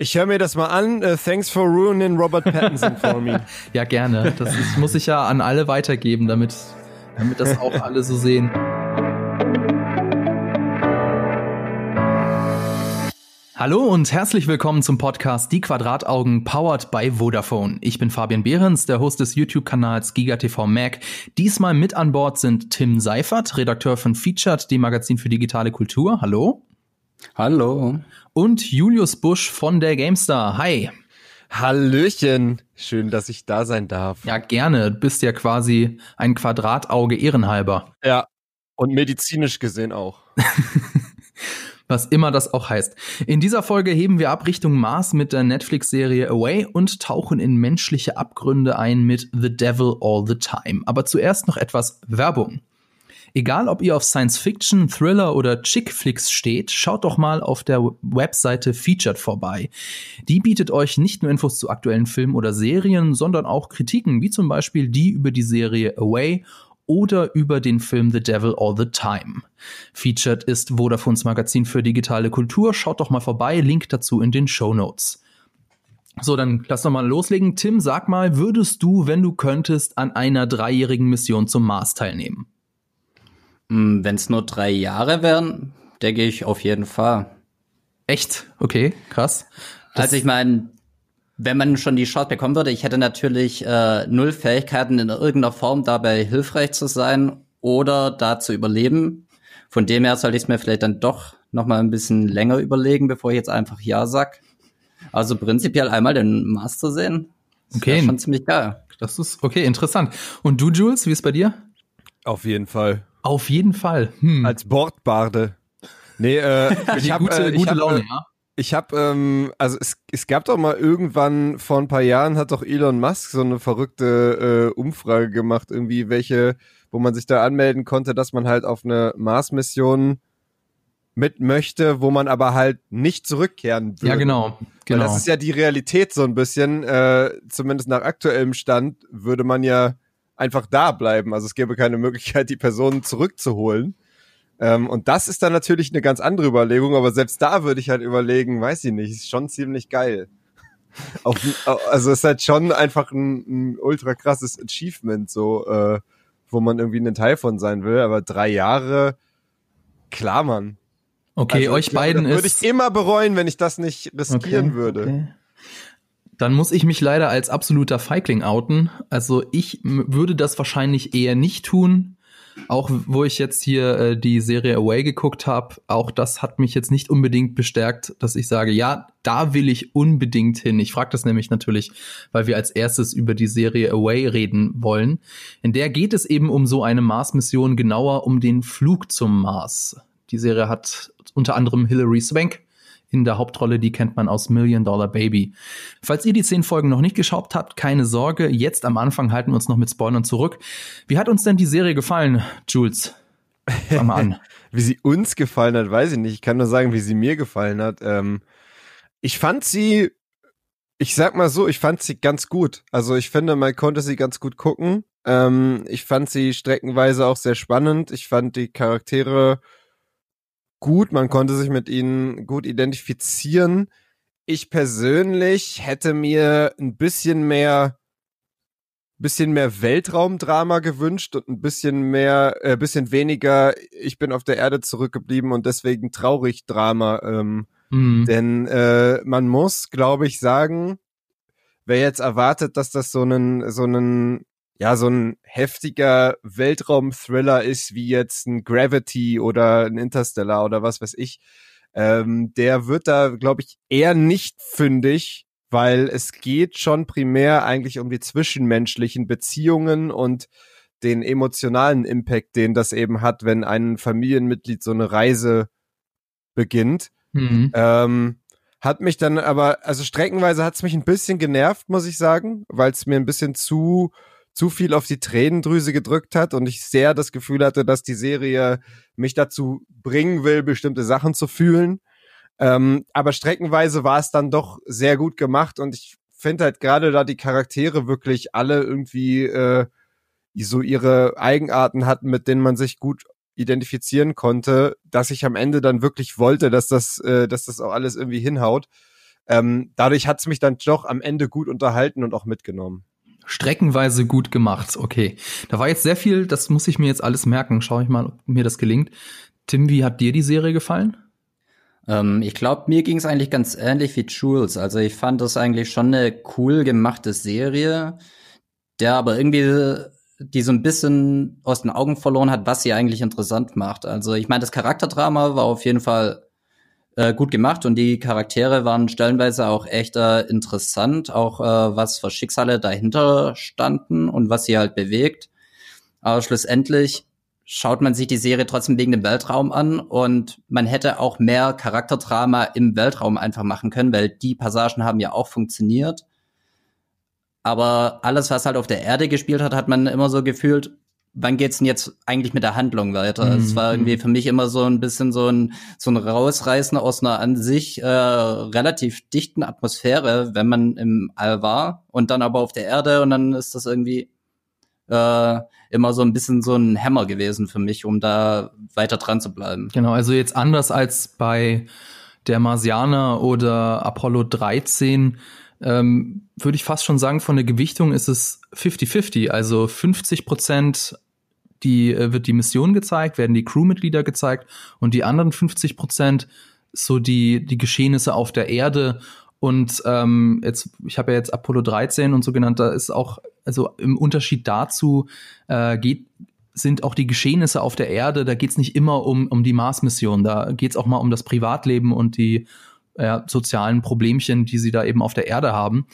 Ich höre mir das mal an. Uh, thanks for ruining Robert Pattinson for me. ja, gerne. Das ist, muss ich ja an alle weitergeben, damit, damit das auch alle so sehen. Hallo und herzlich willkommen zum Podcast Die Quadrataugen powered by Vodafone. Ich bin Fabian Behrens, der Host des YouTube-Kanals GigaTV Mac. Diesmal mit an Bord sind Tim Seifert, Redakteur von Featured, dem Magazin für digitale Kultur. Hallo. Hallo. Und Julius Busch von der GameStar. Hi. Hallöchen. Schön, dass ich da sein darf. Ja, gerne. Du bist ja quasi ein Quadratauge ehrenhalber. Ja. Und medizinisch gesehen auch. was immer das auch heißt. In dieser Folge heben wir ab Richtung Mars mit der Netflix-Serie Away und tauchen in menschliche Abgründe ein mit The Devil All the Time. Aber zuerst noch etwas Werbung. Egal, ob ihr auf Science Fiction, Thriller oder Chick Flicks steht, schaut doch mal auf der Webseite Featured vorbei. Die bietet euch nicht nur Infos zu aktuellen Filmen oder Serien, sondern auch Kritiken, wie zum Beispiel die über die Serie Away oder über den Film The Devil All the Time. Featured ist Vodafones Magazin für digitale Kultur. Schaut doch mal vorbei, Link dazu in den Show Notes. So, dann lass doch mal loslegen. Tim, sag mal, würdest du, wenn du könntest, an einer dreijährigen Mission zum Mars teilnehmen? Hm, wenn es nur drei Jahre wären, denke ich auf jeden Fall. Echt? Okay, krass. Das also ich meine, wenn man schon die Chance bekommen würde, ich hätte natürlich äh, null Fähigkeiten in irgendeiner Form dabei hilfreich zu sein oder da zu überleben. Von dem her sollte ich es mir vielleicht dann doch noch mal ein bisschen länger überlegen, bevor ich jetzt einfach ja sag. Also prinzipiell einmal den Master sehen. Das okay. schon ziemlich geil. Das ist okay, interessant. Und du, Jules, wie ist bei dir? Auf jeden Fall. Auf jeden Fall. Hm. Als Bordbarde. Nee, äh, ich habe gute, äh, gute hab, Laune, ja. Ich habe, ähm, also es, es gab doch mal irgendwann vor ein paar Jahren hat doch Elon Musk so eine verrückte äh, Umfrage gemacht, irgendwie welche, wo man sich da anmelden konnte, dass man halt auf eine Mars-Mission mit möchte, wo man aber halt nicht zurückkehren würde. Ja, genau. genau. Weil das ist ja die Realität so ein bisschen, äh, zumindest nach aktuellem Stand, würde man ja einfach da bleiben. Also es gäbe keine Möglichkeit, die Personen zurückzuholen. Ähm, und das ist dann natürlich eine ganz andere Überlegung, aber selbst da würde ich halt überlegen, weiß ich nicht, ist schon ziemlich geil. Auf, also ist halt schon einfach ein, ein ultra krasses Achievement, so, äh, wo man irgendwie ein Teil von sein will, aber drei Jahre, klar, Mann. Okay, also, euch beiden ist. Würde ich immer bereuen, wenn ich das nicht riskieren okay, würde. Okay. Dann muss ich mich leider als absoluter Feigling outen. Also ich würde das wahrscheinlich eher nicht tun, auch wo ich jetzt hier äh, die Serie Away geguckt habe, auch das hat mich jetzt nicht unbedingt bestärkt, dass ich sage, ja, da will ich unbedingt hin. Ich frage das nämlich natürlich, weil wir als erstes über die Serie Away reden wollen. In der geht es eben um so eine Mars-Mission, genauer um den Flug zum Mars. Die Serie hat unter anderem Hilary Swank in der Hauptrolle, die kennt man aus Million Dollar Baby. Falls ihr die zehn Folgen noch nicht geschaut habt, keine Sorge, jetzt am Anfang halten wir uns noch mit Spoilern zurück. Wie hat uns denn die Serie gefallen, Jules? Fang mal an. wie sie uns gefallen hat, weiß ich nicht. Ich kann nur sagen, wie sie mir gefallen hat. Ähm, ich fand sie, ich sag mal so, ich fand sie ganz gut. Also ich finde, man konnte sie ganz gut gucken. Ähm, ich fand sie streckenweise auch sehr spannend. Ich fand die Charaktere gut, man konnte sich mit ihnen gut identifizieren. Ich persönlich hätte mir ein bisschen mehr bisschen mehr Weltraumdrama gewünscht und ein bisschen mehr, äh, bisschen weniger, ich bin auf der Erde zurückgeblieben und deswegen traurig Drama. Ähm, mhm. Denn äh, man muss, glaube ich, sagen, wer jetzt erwartet, dass das so einen, so einen ja, so ein heftiger Weltraum-Thriller ist, wie jetzt ein Gravity oder ein Interstellar oder was weiß ich, ähm, der wird da, glaube ich, eher nicht fündig, weil es geht schon primär eigentlich um die zwischenmenschlichen Beziehungen und den emotionalen Impact, den das eben hat, wenn ein Familienmitglied so eine Reise beginnt. Mhm. Ähm, hat mich dann aber, also streckenweise hat es mich ein bisschen genervt, muss ich sagen, weil es mir ein bisschen zu zu viel auf die Tränendrüse gedrückt hat und ich sehr das Gefühl hatte, dass die Serie mich dazu bringen will, bestimmte Sachen zu fühlen. Ähm, aber streckenweise war es dann doch sehr gut gemacht und ich finde halt gerade da die Charaktere wirklich alle irgendwie äh, so ihre Eigenarten hatten, mit denen man sich gut identifizieren konnte, dass ich am Ende dann wirklich wollte, dass das, äh, dass das auch alles irgendwie hinhaut. Ähm, dadurch hat's mich dann doch am Ende gut unterhalten und auch mitgenommen. Streckenweise gut gemacht, okay. Da war jetzt sehr viel, das muss ich mir jetzt alles merken. Schau ich mal, ob mir das gelingt. Tim, wie hat dir die Serie gefallen? Ähm, ich glaube, mir ging es eigentlich ganz ähnlich wie Jules. Also ich fand das eigentlich schon eine cool gemachte Serie, der aber irgendwie die so ein bisschen aus den Augen verloren hat, was sie eigentlich interessant macht. Also ich meine, das Charakterdrama war auf jeden Fall äh, gut gemacht und die Charaktere waren stellenweise auch echt äh, interessant, auch äh, was für Schicksale dahinter standen und was sie halt bewegt. Aber schlussendlich schaut man sich die Serie trotzdem wegen dem Weltraum an und man hätte auch mehr Charakterdrama im Weltraum einfach machen können, weil die Passagen haben ja auch funktioniert. Aber alles, was halt auf der Erde gespielt hat, hat man immer so gefühlt, wann geht's denn jetzt eigentlich mit der Handlung weiter? Mhm. Es war irgendwie für mich immer so ein bisschen so ein, so ein Rausreißen aus einer an sich äh, relativ dichten Atmosphäre, wenn man im All war und dann aber auf der Erde und dann ist das irgendwie äh, immer so ein bisschen so ein Hammer gewesen für mich, um da weiter dran zu bleiben. Genau, also jetzt anders als bei der Marsianer oder Apollo 13 ähm, würde ich fast schon sagen, von der Gewichtung ist es 50-50. Also 50 Prozent die äh, wird die Mission gezeigt, werden die Crewmitglieder gezeigt und die anderen 50 Prozent so die, die Geschehnisse auf der Erde. Und ähm, jetzt, ich habe ja jetzt Apollo 13 und so genannt, da ist auch, also im Unterschied dazu äh, geht, sind auch die Geschehnisse auf der Erde, da geht es nicht immer um, um die Mars-Mission, da geht es auch mal um das Privatleben und die ja, sozialen Problemchen, die sie da eben auf der Erde haben.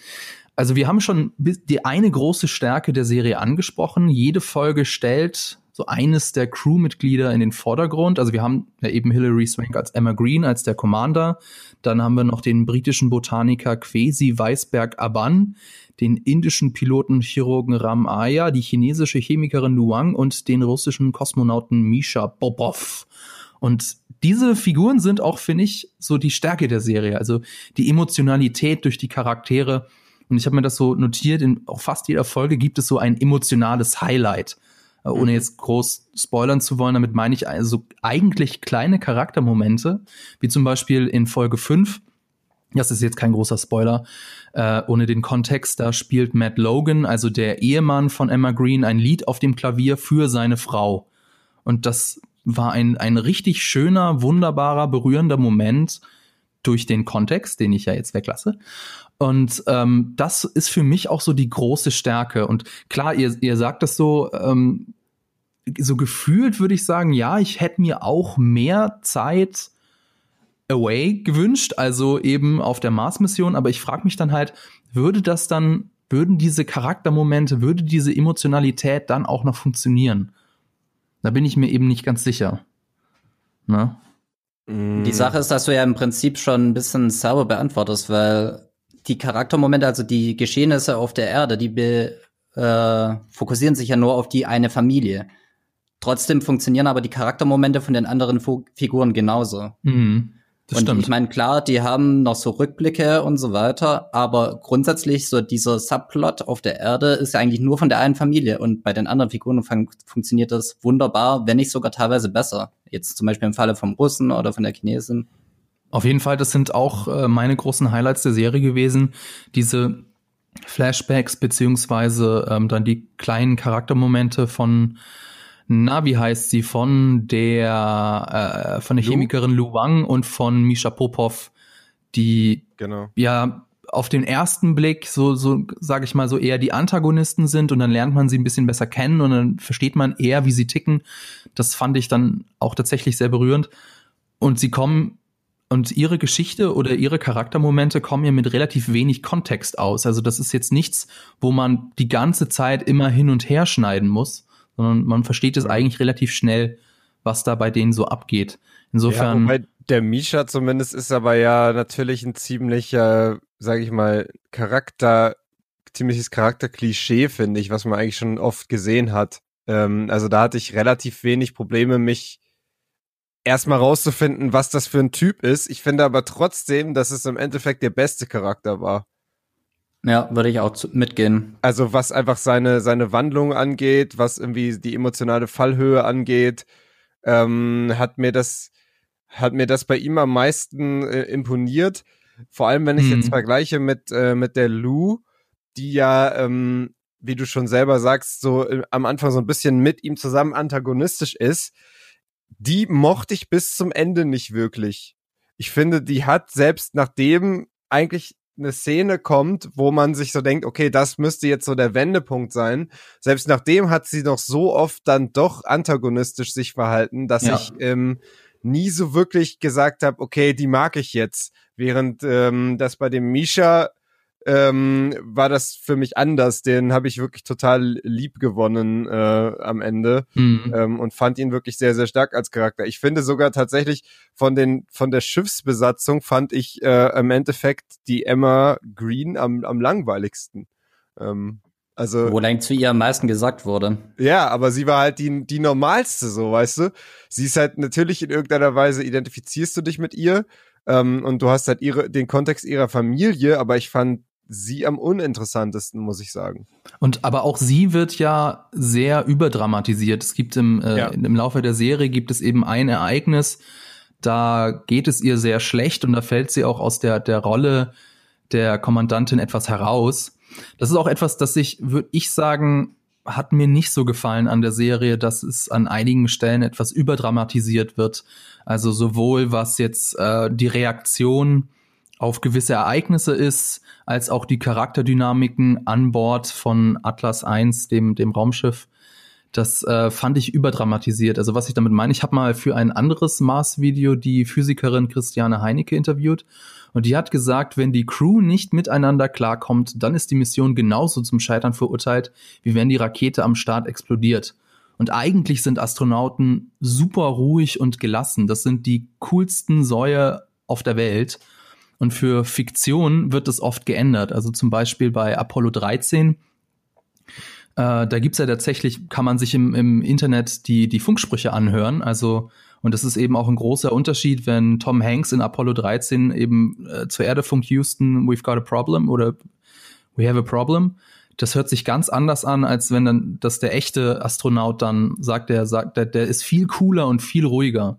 Also wir haben schon die eine große Stärke der Serie angesprochen. Jede Folge stellt so eines der Crewmitglieder in den Vordergrund. Also wir haben ja eben Hilary Swank als Emma Green, als der Commander. Dann haben wir noch den britischen Botaniker Kwesi Weisberg Aban, den indischen Piloten Chirurgen Ram Aya, die chinesische Chemikerin Lu Wang und den russischen Kosmonauten Misha Bobov. Und diese Figuren sind auch, finde ich, so die Stärke der Serie. Also die Emotionalität durch die Charaktere. Und ich habe mir das so notiert, in auch fast jeder Folge gibt es so ein emotionales Highlight. Äh, ohne mhm. jetzt groß spoilern zu wollen, damit meine ich also eigentlich kleine Charaktermomente, wie zum Beispiel in Folge 5, das ist jetzt kein großer Spoiler, äh, ohne den Kontext, da spielt Matt Logan, also der Ehemann von Emma Green, ein Lied auf dem Klavier für seine Frau. Und das war ein, ein richtig schöner, wunderbarer, berührender Moment durch den Kontext, den ich ja jetzt weglasse. Und ähm, das ist für mich auch so die große Stärke. Und klar, ihr, ihr sagt das so, ähm, so gefühlt würde ich sagen, ja, ich hätte mir auch mehr Zeit away gewünscht, also eben auf der Mars-Mission. Aber ich frage mich dann halt, würde das dann, würden diese Charaktermomente, würde diese Emotionalität dann auch noch funktionieren? Da bin ich mir eben nicht ganz sicher. Ne? Die Sache ist, dass du ja im Prinzip schon ein bisschen selber beantwortest, weil die Charaktermomente, also die Geschehnisse auf der Erde, die be, äh, fokussieren sich ja nur auf die eine Familie. Trotzdem funktionieren aber die Charaktermomente von den anderen Fu Figuren genauso. Mhm, das und stimmt. ich meine, klar, die haben noch so Rückblicke und so weiter, aber grundsätzlich so dieser Subplot auf der Erde ist ja eigentlich nur von der einen Familie und bei den anderen Figuren fun funktioniert das wunderbar, wenn nicht sogar teilweise besser. Jetzt zum Beispiel im Falle vom Russen oder von der Chinesin. Auf jeden Fall, das sind auch äh, meine großen Highlights der Serie gewesen. Diese Flashbacks beziehungsweise ähm, dann die kleinen Charaktermomente von na, wie heißt sie, von der äh, von der Lu? Chemikerin Lu Wang und von Misha Popov, die genau. ja auf den ersten Blick so so sage ich mal so eher die Antagonisten sind und dann lernt man sie ein bisschen besser kennen und dann versteht man eher, wie sie ticken. Das fand ich dann auch tatsächlich sehr berührend und sie kommen und ihre Geschichte oder ihre Charaktermomente kommen ja mit relativ wenig Kontext aus. Also das ist jetzt nichts, wo man die ganze Zeit immer hin und her schneiden muss, sondern man versteht es eigentlich relativ schnell, was da bei denen so abgeht. Insofern. Ja, der Misha zumindest ist aber ja natürlich ein ziemlicher, sag ich mal, Charakter, ziemliches Charakterklischee, finde ich, was man eigentlich schon oft gesehen hat. Ähm, also da hatte ich relativ wenig Probleme, mich erstmal rauszufinden, was das für ein Typ ist. Ich finde aber trotzdem, dass es im Endeffekt der beste Charakter war. Ja, würde ich auch mitgehen. Also was einfach seine, seine Wandlung angeht, was irgendwie die emotionale Fallhöhe angeht, ähm, hat mir das, hat mir das bei ihm am meisten äh, imponiert. Vor allem, wenn ich mhm. jetzt vergleiche mit, äh, mit der Lou, die ja, ähm, wie du schon selber sagst, so äh, am Anfang so ein bisschen mit ihm zusammen antagonistisch ist. Die mochte ich bis zum Ende nicht wirklich. Ich finde, die hat selbst nachdem eigentlich eine Szene kommt, wo man sich so denkt, okay, das müsste jetzt so der Wendepunkt sein. Selbst nachdem hat sie doch so oft dann doch antagonistisch sich verhalten, dass ja. ich ähm, nie so wirklich gesagt habe, okay, die mag ich jetzt. Während ähm, das bei dem Misha ähm, war das für mich anders. Den habe ich wirklich total lieb gewonnen äh, am Ende mhm. ähm, und fand ihn wirklich sehr, sehr stark als Charakter. Ich finde sogar tatsächlich von den von der Schiffsbesatzung fand ich äh, im Endeffekt die Emma Green am, am langweiligsten. Ähm, also, Wo lang zu ihr am meisten gesagt wurde. Ja, aber sie war halt die, die normalste, so, weißt du? Sie ist halt natürlich in irgendeiner Weise identifizierst du dich mit ihr ähm, und du hast halt ihre, den Kontext ihrer Familie, aber ich fand sie am uninteressantesten, muss ich sagen. Und aber auch sie wird ja sehr überdramatisiert. Es gibt im, äh, ja. im Laufe der Serie gibt es eben ein Ereignis, da geht es ihr sehr schlecht und da fällt sie auch aus der, der Rolle der Kommandantin etwas heraus. Das ist auch etwas, das ich, würde ich sagen, hat mir nicht so gefallen an der Serie, dass es an einigen Stellen etwas überdramatisiert wird. Also sowohl was jetzt äh, die Reaktion auf gewisse Ereignisse ist, als auch die Charakterdynamiken an Bord von Atlas 1, dem, dem Raumschiff. Das äh, fand ich überdramatisiert. Also was ich damit meine, ich habe mal für ein anderes Mars-Video die Physikerin Christiane Heinecke interviewt und die hat gesagt, wenn die Crew nicht miteinander klarkommt, dann ist die Mission genauso zum Scheitern verurteilt, wie wenn die Rakete am Start explodiert. Und eigentlich sind Astronauten super ruhig und gelassen. Das sind die coolsten Säue auf der Welt. Und für Fiktion wird es oft geändert. Also zum Beispiel bei Apollo 13. Äh, da gibt's ja tatsächlich, kann man sich im, im Internet die, die Funksprüche anhören. Also, und das ist eben auch ein großer Unterschied, wenn Tom Hanks in Apollo 13 eben äh, zur Erde funkt Houston, we've got a problem oder we have a problem. Das hört sich ganz anders an, als wenn dann, dass der echte Astronaut dann sagt, der sagt, der, der ist viel cooler und viel ruhiger.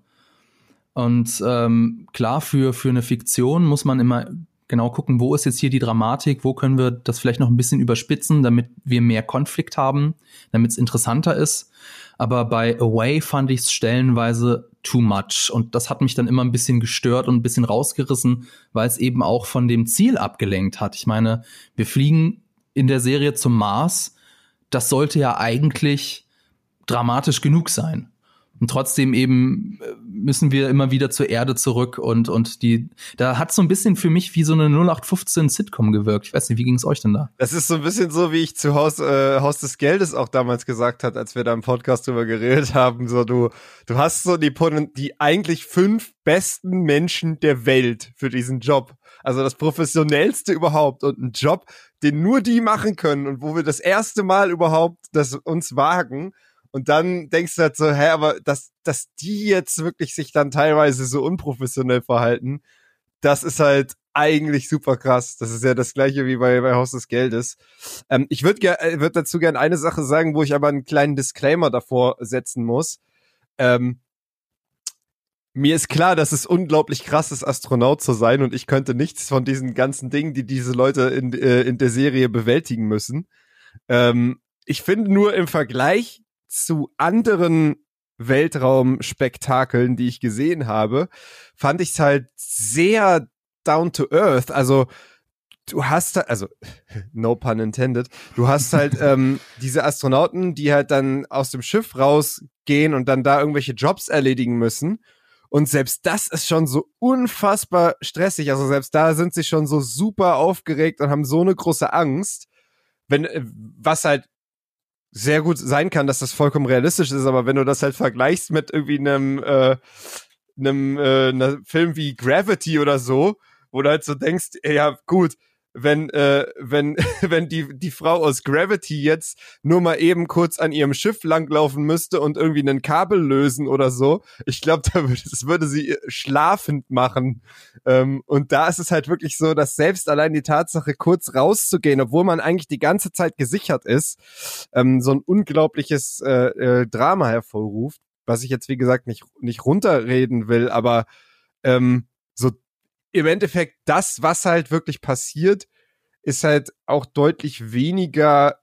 Und ähm, klar, für, für eine Fiktion muss man immer genau gucken, wo ist jetzt hier die Dramatik, wo können wir das vielleicht noch ein bisschen überspitzen, damit wir mehr Konflikt haben, damit es interessanter ist. Aber bei Away fand ich es stellenweise too much. Und das hat mich dann immer ein bisschen gestört und ein bisschen rausgerissen, weil es eben auch von dem Ziel abgelenkt hat. Ich meine, wir fliegen in der Serie zum Mars. Das sollte ja eigentlich dramatisch genug sein. Und trotzdem eben äh, müssen wir immer wieder zur Erde zurück und, und die, da hat so ein bisschen für mich wie so eine 0815 Sitcom gewirkt. Ich weiß nicht, wie ging es euch denn da? Das ist so ein bisschen so, wie ich zu Haus, äh, Haus des Geldes auch damals gesagt hat, als wir da im Podcast drüber geredet haben. So, du, du hast so die, die eigentlich fünf besten Menschen der Welt für diesen Job. Also das professionellste überhaupt und ein Job, den nur die machen können und wo wir das erste Mal überhaupt das uns wagen und dann denkst du halt so, hä, aber dass, dass die jetzt wirklich sich dann teilweise so unprofessionell verhalten, das ist halt eigentlich super krass. Das ist ja das gleiche wie bei, bei Haus des Geldes. Ähm, ich würde äh, würd dazu gerne eine Sache sagen, wo ich aber einen kleinen Disclaimer davor setzen muss. Ähm, mir ist klar, dass es unglaublich krass ist, Astronaut zu sein und ich könnte nichts von diesen ganzen Dingen, die diese Leute in, äh, in der Serie bewältigen müssen. Ähm, ich finde nur im Vergleich zu anderen Weltraumspektakeln, die ich gesehen habe, fand ich es halt sehr down to earth. Also du hast also no pun intended, du hast halt ähm, diese Astronauten, die halt dann aus dem Schiff rausgehen und dann da irgendwelche Jobs erledigen müssen. Und selbst das ist schon so unfassbar stressig. Also selbst da sind sie schon so super aufgeregt und haben so eine große Angst. Wenn, äh, was halt sehr gut sein kann, dass das vollkommen realistisch ist, aber wenn du das halt vergleichst mit irgendwie einem, äh, einem äh, einem Film wie Gravity oder so, wo du halt so denkst, ja gut, wenn, äh, wenn, wenn die, die Frau aus Gravity jetzt nur mal eben kurz an ihrem Schiff langlaufen müsste und irgendwie einen Kabel lösen oder so. Ich glaube, da würde, das würde sie schlafend machen. Ähm, und da ist es halt wirklich so, dass selbst allein die Tatsache, kurz rauszugehen, obwohl man eigentlich die ganze Zeit gesichert ist, ähm, so ein unglaubliches äh, äh, Drama hervorruft, was ich jetzt, wie gesagt, nicht, nicht runterreden will, aber ähm, so im Endeffekt das, was halt wirklich passiert, ist halt auch deutlich weniger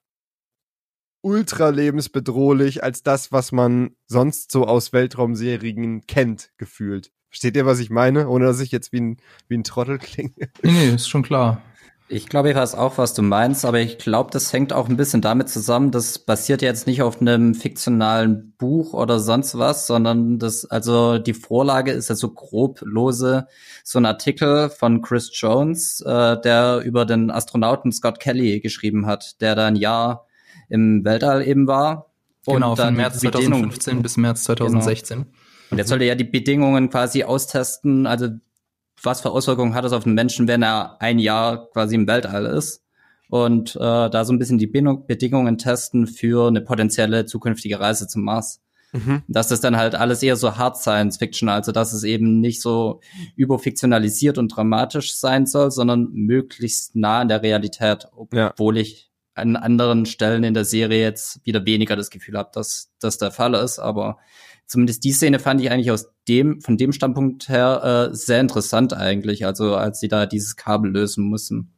ultra lebensbedrohlich als das, was man sonst so aus Weltraumserien kennt, gefühlt. Versteht ihr, was ich meine? Ohne dass ich jetzt wie ein, wie ein Trottel klinge. Nee, nee, ist schon klar. Ich glaube, ich weiß auch, was du meinst, aber ich glaube, das hängt auch ein bisschen damit zusammen, das basiert jetzt nicht auf einem fiktionalen Buch oder sonst was, sondern das, also die Vorlage ist ja so grob lose, so ein Artikel von Chris Jones, äh, der über den Astronauten Scott Kelly geschrieben hat, der da ein Jahr im Weltall eben war. Genau, von März 2015 bis März 2016. Genau. Und jetzt sollte ja die Bedingungen quasi austesten, also was für Auswirkungen hat es auf den Menschen, wenn er ein Jahr quasi im Weltall ist. Und äh, da so ein bisschen die Bedingungen testen für eine potenzielle zukünftige Reise zum Mars. Mhm. Dass das dann halt alles eher so Hard Science Fiction, also dass es eben nicht so überfiktionalisiert und dramatisch sein soll, sondern möglichst nah an der Realität, obwohl ja. ich an anderen Stellen in der Serie jetzt wieder weniger das Gefühl habe, dass das der Fall ist. Aber zumindest die Szene fand ich eigentlich aus dem, von dem Standpunkt her äh, sehr interessant eigentlich, also als sie da dieses Kabel lösen müssen.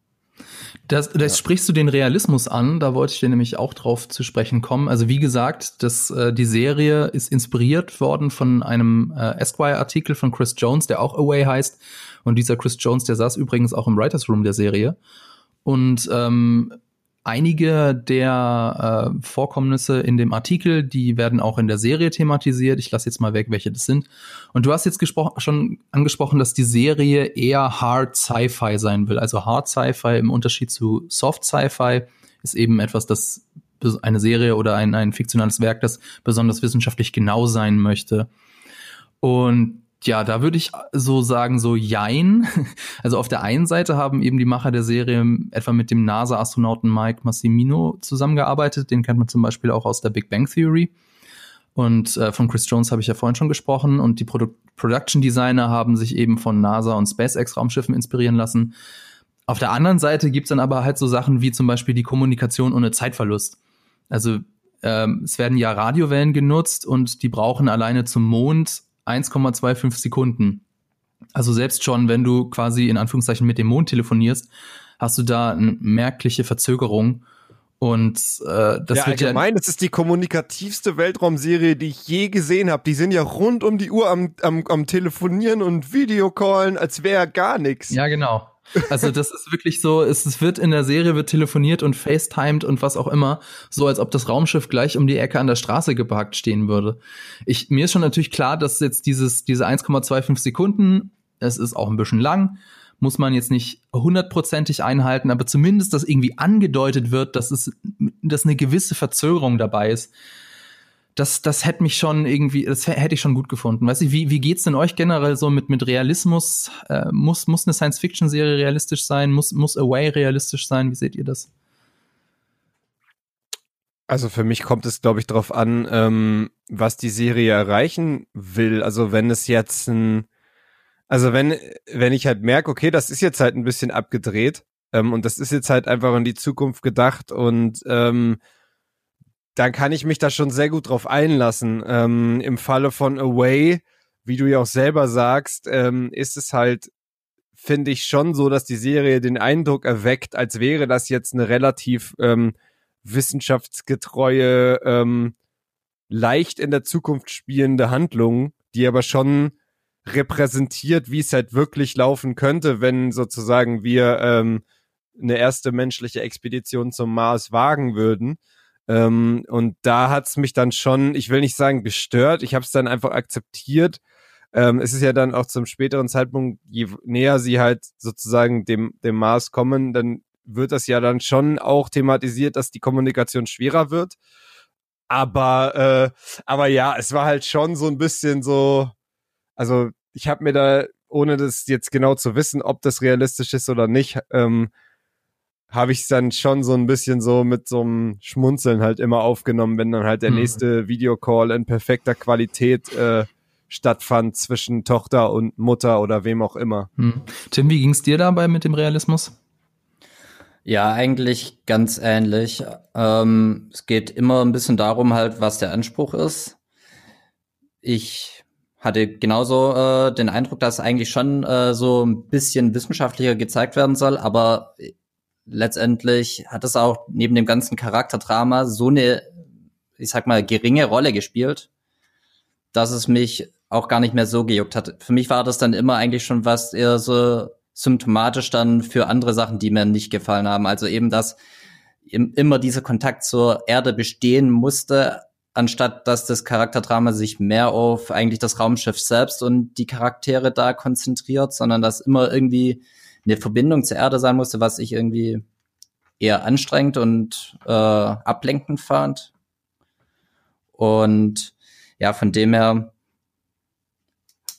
Das, das ja. sprichst du den Realismus an, da wollte ich dir nämlich auch drauf zu sprechen kommen. Also wie gesagt, das, äh, die Serie ist inspiriert worden von einem äh, Esquire-Artikel von Chris Jones, der auch Away heißt. Und dieser Chris Jones, der saß übrigens auch im Writers Room der Serie. Und ähm, Einige der äh, Vorkommnisse in dem Artikel, die werden auch in der Serie thematisiert. Ich lasse jetzt mal weg, welche das sind. Und du hast jetzt schon angesprochen, dass die Serie eher Hard Sci-Fi sein will. Also Hard Sci-Fi im Unterschied zu Soft Sci-Fi ist eben etwas, das eine Serie oder ein, ein fiktionales Werk, das besonders wissenschaftlich genau sein möchte. Und ja, da würde ich so sagen, so jein. Also auf der einen Seite haben eben die Macher der Serie etwa mit dem NASA-Astronauten Mike Massimino zusammengearbeitet. Den kennt man zum Beispiel auch aus der Big Bang Theory. Und äh, von Chris Jones habe ich ja vorhin schon gesprochen. Und die Produ Production Designer haben sich eben von NASA und SpaceX-Raumschiffen inspirieren lassen. Auf der anderen Seite gibt's dann aber halt so Sachen wie zum Beispiel die Kommunikation ohne Zeitverlust. Also ähm, es werden ja Radiowellen genutzt und die brauchen alleine zum Mond 1,25 Sekunden. Also selbst schon, wenn du quasi in Anführungszeichen mit dem Mond telefonierst, hast du da eine merkliche Verzögerung. Und äh, das ja, wird allgemein, ja. Das ist die kommunikativste Weltraumserie, die ich je gesehen habe. Die sind ja rund um die Uhr am, am, am Telefonieren und Videocallen, als wäre gar nichts. Ja, genau. Also das ist wirklich so, es, wird in der Serie wird telefoniert und FaceTimed und was auch immer, so als ob das Raumschiff gleich um die Ecke an der Straße geparkt stehen würde. Ich, mir ist schon natürlich klar, dass jetzt dieses, diese 1,25 Sekunden, es ist auch ein bisschen lang, muss man jetzt nicht hundertprozentig einhalten, aber zumindest, dass irgendwie angedeutet wird, dass es, dass eine gewisse Verzögerung dabei ist das, das hätte mich schon irgendwie, das hätte ich schon gut gefunden. Weißt du, wie, wie geht's denn euch generell so mit, mit Realismus? Äh, muss, muss eine Science-Fiction-Serie realistisch sein? Muss, muss Away realistisch sein? Wie seht ihr das? Also für mich kommt es, glaube ich, darauf an, ähm, was die Serie erreichen will. Also wenn es jetzt ein, also wenn, wenn ich halt merke, okay, das ist jetzt halt ein bisschen abgedreht ähm, und das ist jetzt halt einfach in die Zukunft gedacht und ähm, dann kann ich mich da schon sehr gut drauf einlassen. Ähm, Im Falle von Away, wie du ja auch selber sagst, ähm, ist es halt, finde ich schon so, dass die Serie den Eindruck erweckt, als wäre das jetzt eine relativ ähm, wissenschaftsgetreue, ähm, leicht in der Zukunft spielende Handlung, die aber schon repräsentiert, wie es halt wirklich laufen könnte, wenn sozusagen wir ähm, eine erste menschliche Expedition zum Mars wagen würden. Ähm, und da hat's mich dann schon, ich will nicht sagen gestört, ich habe es dann einfach akzeptiert. Ähm, es ist ja dann auch zum späteren Zeitpunkt, je näher sie halt sozusagen dem, dem Mars kommen, dann wird das ja dann schon auch thematisiert, dass die Kommunikation schwerer wird. Aber, äh, aber ja, es war halt schon so ein bisschen so, also ich habe mir da, ohne das jetzt genau zu wissen, ob das realistisch ist oder nicht, ähm, habe ich es dann schon so ein bisschen so mit so einem Schmunzeln halt immer aufgenommen, wenn dann halt der mhm. nächste Videocall in perfekter Qualität äh, stattfand zwischen Tochter und Mutter oder wem auch immer. Mhm. Tim, wie ging's dir dabei mit dem Realismus? Ja, eigentlich ganz ähnlich. Ähm, es geht immer ein bisschen darum halt, was der Anspruch ist. Ich hatte genauso äh, den Eindruck, dass eigentlich schon äh, so ein bisschen wissenschaftlicher gezeigt werden soll, aber letztendlich hat es auch neben dem ganzen Charakterdrama so eine, ich sag mal, geringe Rolle gespielt, dass es mich auch gar nicht mehr so gejuckt hat. Für mich war das dann immer eigentlich schon was eher so symptomatisch dann für andere Sachen, die mir nicht gefallen haben. Also eben, dass immer dieser Kontakt zur Erde bestehen musste, anstatt dass das Charakterdrama sich mehr auf eigentlich das Raumschiff selbst und die Charaktere da konzentriert, sondern dass immer irgendwie eine Verbindung zur Erde sein musste, was ich irgendwie eher anstrengend und äh, ablenkend fand. Und ja, von dem her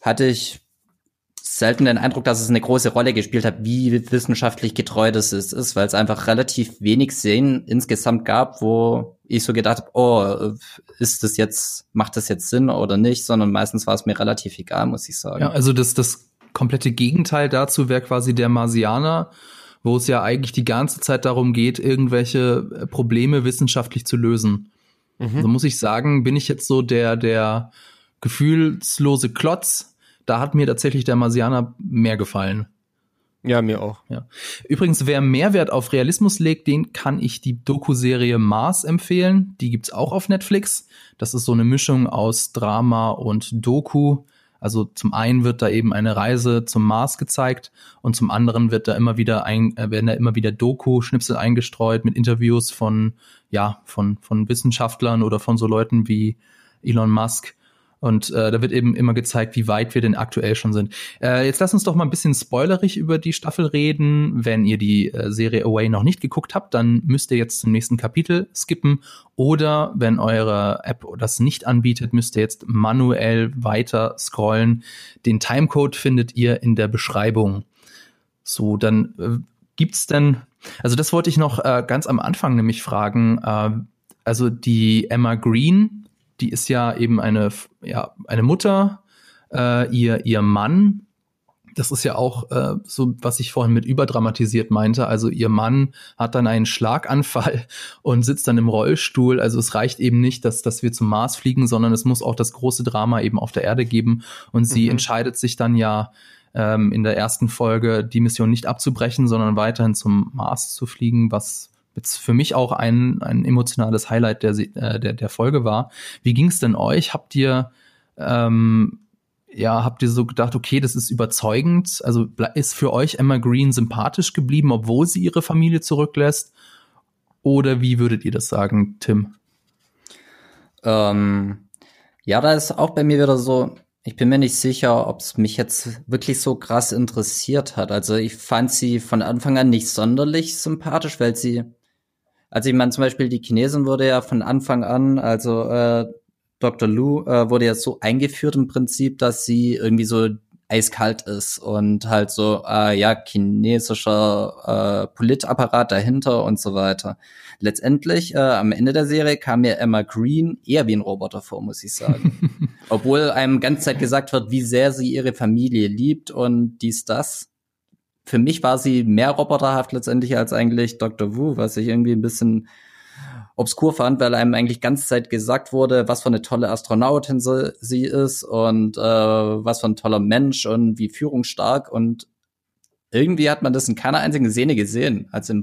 hatte ich selten den Eindruck, dass es eine große Rolle gespielt hat, wie wissenschaftlich getreu das ist, weil es einfach relativ wenig Szenen insgesamt gab, wo ich so gedacht habe, oh, ist das jetzt, macht das jetzt Sinn oder nicht, sondern meistens war es mir relativ egal, muss ich sagen. Ja, also das, das komplette Gegenteil dazu wäre quasi der Marsianer, wo es ja eigentlich die ganze Zeit darum geht, irgendwelche äh, Probleme wissenschaftlich zu lösen. Mhm. Also muss ich sagen, bin ich jetzt so der, der gefühlslose Klotz. Da hat mir tatsächlich der Marsianer mehr gefallen. Ja, mir auch. Ja. Übrigens, wer Mehrwert auf Realismus legt, den kann ich die Doku-Serie Mars empfehlen. Die gibt's auch auf Netflix. Das ist so eine Mischung aus Drama und Doku. Also zum einen wird da eben eine Reise zum Mars gezeigt und zum anderen wird da immer wieder ein, äh, werden da immer wieder Doku-Schnipsel eingestreut mit Interviews von, ja, von, von Wissenschaftlern oder von so Leuten wie Elon Musk. Und äh, da wird eben immer gezeigt, wie weit wir denn aktuell schon sind. Äh, jetzt lass uns doch mal ein bisschen spoilerig über die Staffel reden. Wenn ihr die äh, Serie Away noch nicht geguckt habt, dann müsst ihr jetzt zum nächsten Kapitel skippen. Oder wenn eure App das nicht anbietet, müsst ihr jetzt manuell weiter scrollen. Den Timecode findet ihr in der Beschreibung. So, dann äh, gibt's denn, also das wollte ich noch äh, ganz am Anfang nämlich fragen. Äh, also die Emma Green, die ist ja eben eine, ja, eine Mutter, äh, ihr, ihr Mann, das ist ja auch äh, so, was ich vorhin mit überdramatisiert meinte. Also ihr Mann hat dann einen Schlaganfall und sitzt dann im Rollstuhl. Also es reicht eben nicht, dass, dass wir zum Mars fliegen, sondern es muss auch das große Drama eben auf der Erde geben. Und sie mhm. entscheidet sich dann ja ähm, in der ersten Folge, die Mission nicht abzubrechen, sondern weiterhin zum Mars zu fliegen, was jetzt für mich auch ein, ein emotionales Highlight der, äh, der, der Folge war. Wie ging es denn euch? Habt ihr ähm, ja, habt ihr so gedacht, okay, das ist überzeugend? Also ist für euch Emma Green sympathisch geblieben, obwohl sie ihre Familie zurücklässt? Oder wie würdet ihr das sagen, Tim? Ähm, ja, da ist auch bei mir wieder so, ich bin mir nicht sicher, ob es mich jetzt wirklich so krass interessiert hat. Also ich fand sie von Anfang an nicht sonderlich sympathisch, weil sie also ich meine zum Beispiel die Chinesin wurde ja von Anfang an, also äh, Dr. Lu äh, wurde ja so eingeführt im Prinzip, dass sie irgendwie so eiskalt ist und halt so, äh, ja, chinesischer äh, Politapparat dahinter und so weiter. Letztendlich, äh, am Ende der Serie kam mir Emma Green eher wie ein Roboter vor, muss ich sagen. Obwohl einem ganz Zeit gesagt wird, wie sehr sie ihre Familie liebt und dies, das für mich war sie mehr roboterhaft letztendlich als eigentlich Dr. Wu, was ich irgendwie ein bisschen obskur fand, weil einem eigentlich ganze Zeit gesagt wurde, was für eine tolle Astronautin sie ist und äh, was für ein toller Mensch und wie führungsstark und irgendwie hat man das in keiner einzigen Szene gesehen. Also,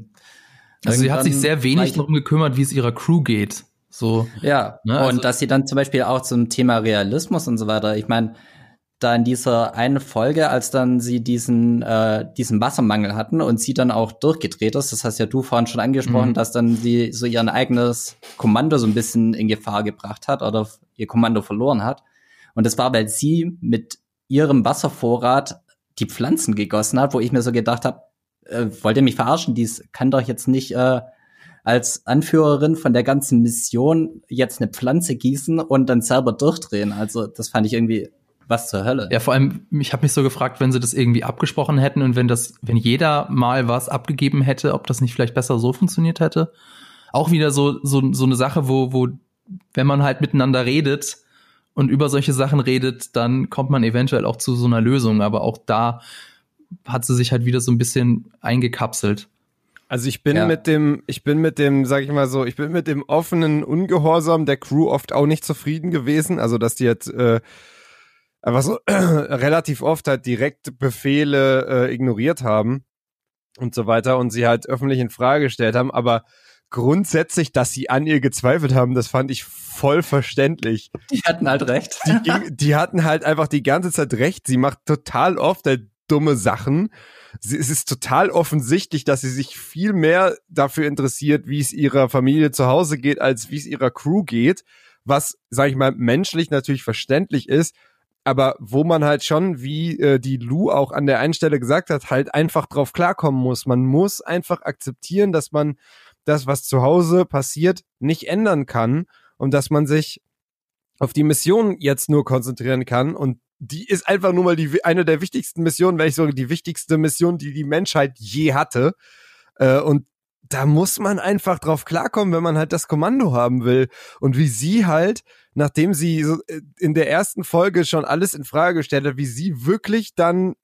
also sie hat sich sehr wenig darum gekümmert, wie es ihrer Crew geht. So. Ja. Ne, also und dass sie dann zum Beispiel auch zum Thema Realismus und so weiter. Ich meine, da in dieser einen Folge, als dann sie diesen, äh, diesen Wassermangel hatten und sie dann auch durchgedreht ist, das hast ja du vorhin schon angesprochen, mhm. dass dann sie so ihr eigenes Kommando so ein bisschen in Gefahr gebracht hat oder ihr Kommando verloren hat. Und das war, weil sie mit ihrem Wasservorrat die Pflanzen gegossen hat, wo ich mir so gedacht habe, äh, wollt ihr mich verarschen? Dies kann doch jetzt nicht äh, als Anführerin von der ganzen Mission jetzt eine Pflanze gießen und dann selber durchdrehen. Also das fand ich irgendwie was zur Hölle? Ja, vor allem, ich habe mich so gefragt, wenn sie das irgendwie abgesprochen hätten und wenn das, wenn jeder mal was abgegeben hätte, ob das nicht vielleicht besser so funktioniert hätte. Auch wieder so, so, so eine Sache, wo, wo, wenn man halt miteinander redet und über solche Sachen redet, dann kommt man eventuell auch zu so einer Lösung. Aber auch da hat sie sich halt wieder so ein bisschen eingekapselt. Also ich bin ja. mit dem, ich bin mit dem, sag ich mal so, ich bin mit dem offenen Ungehorsam der Crew oft auch nicht zufrieden gewesen. Also dass die jetzt äh, einfach so relativ oft halt direkt Befehle äh, ignoriert haben und so weiter und sie halt öffentlich in Frage gestellt haben, aber grundsätzlich, dass sie an ihr gezweifelt haben, das fand ich voll verständlich. Die hatten halt recht. Die, die hatten halt einfach die ganze Zeit recht. Sie macht total oft halt dumme Sachen. Sie, es ist total offensichtlich, dass sie sich viel mehr dafür interessiert, wie es ihrer Familie zu Hause geht, als wie es ihrer Crew geht. Was, sag ich mal, menschlich natürlich verständlich ist, aber wo man halt schon, wie äh, die Lou auch an der einen Stelle gesagt hat, halt einfach drauf klarkommen muss. Man muss einfach akzeptieren, dass man das, was zu Hause passiert, nicht ändern kann und dass man sich auf die Mission jetzt nur konzentrieren kann und die ist einfach nur mal die eine der wichtigsten Missionen, wenn ich so die wichtigste Mission, die die Menschheit je hatte. Äh, und da muss man einfach drauf klarkommen, wenn man halt das Kommando haben will. Und wie sie halt, nachdem sie äh, in der ersten Folge schon alles in Frage gestellt hat, wie sie wirklich dann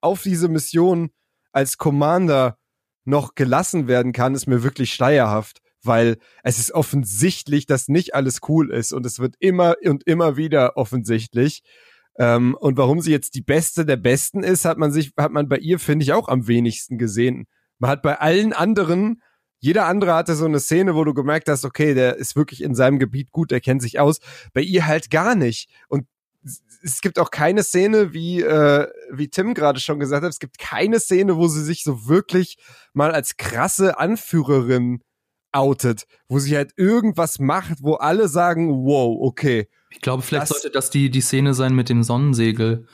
auf diese Mission als Commander noch gelassen werden kann, ist mir wirklich schleierhaft, weil es ist offensichtlich, dass nicht alles cool ist und es wird immer und immer wieder offensichtlich. Ähm, und warum sie jetzt die Beste der Besten ist, hat man sich, hat man bei ihr, finde ich, auch am wenigsten gesehen. Man hat bei allen anderen, jeder andere hatte so eine Szene, wo du gemerkt hast, okay, der ist wirklich in seinem Gebiet gut, der kennt sich aus. Bei ihr halt gar nicht. Und es gibt auch keine Szene, wie, äh, wie Tim gerade schon gesagt hat, es gibt keine Szene, wo sie sich so wirklich mal als krasse Anführerin outet, wo sie halt irgendwas macht, wo alle sagen, wow, okay. Ich glaube, vielleicht das, sollte das die, die Szene sein mit dem Sonnensegel,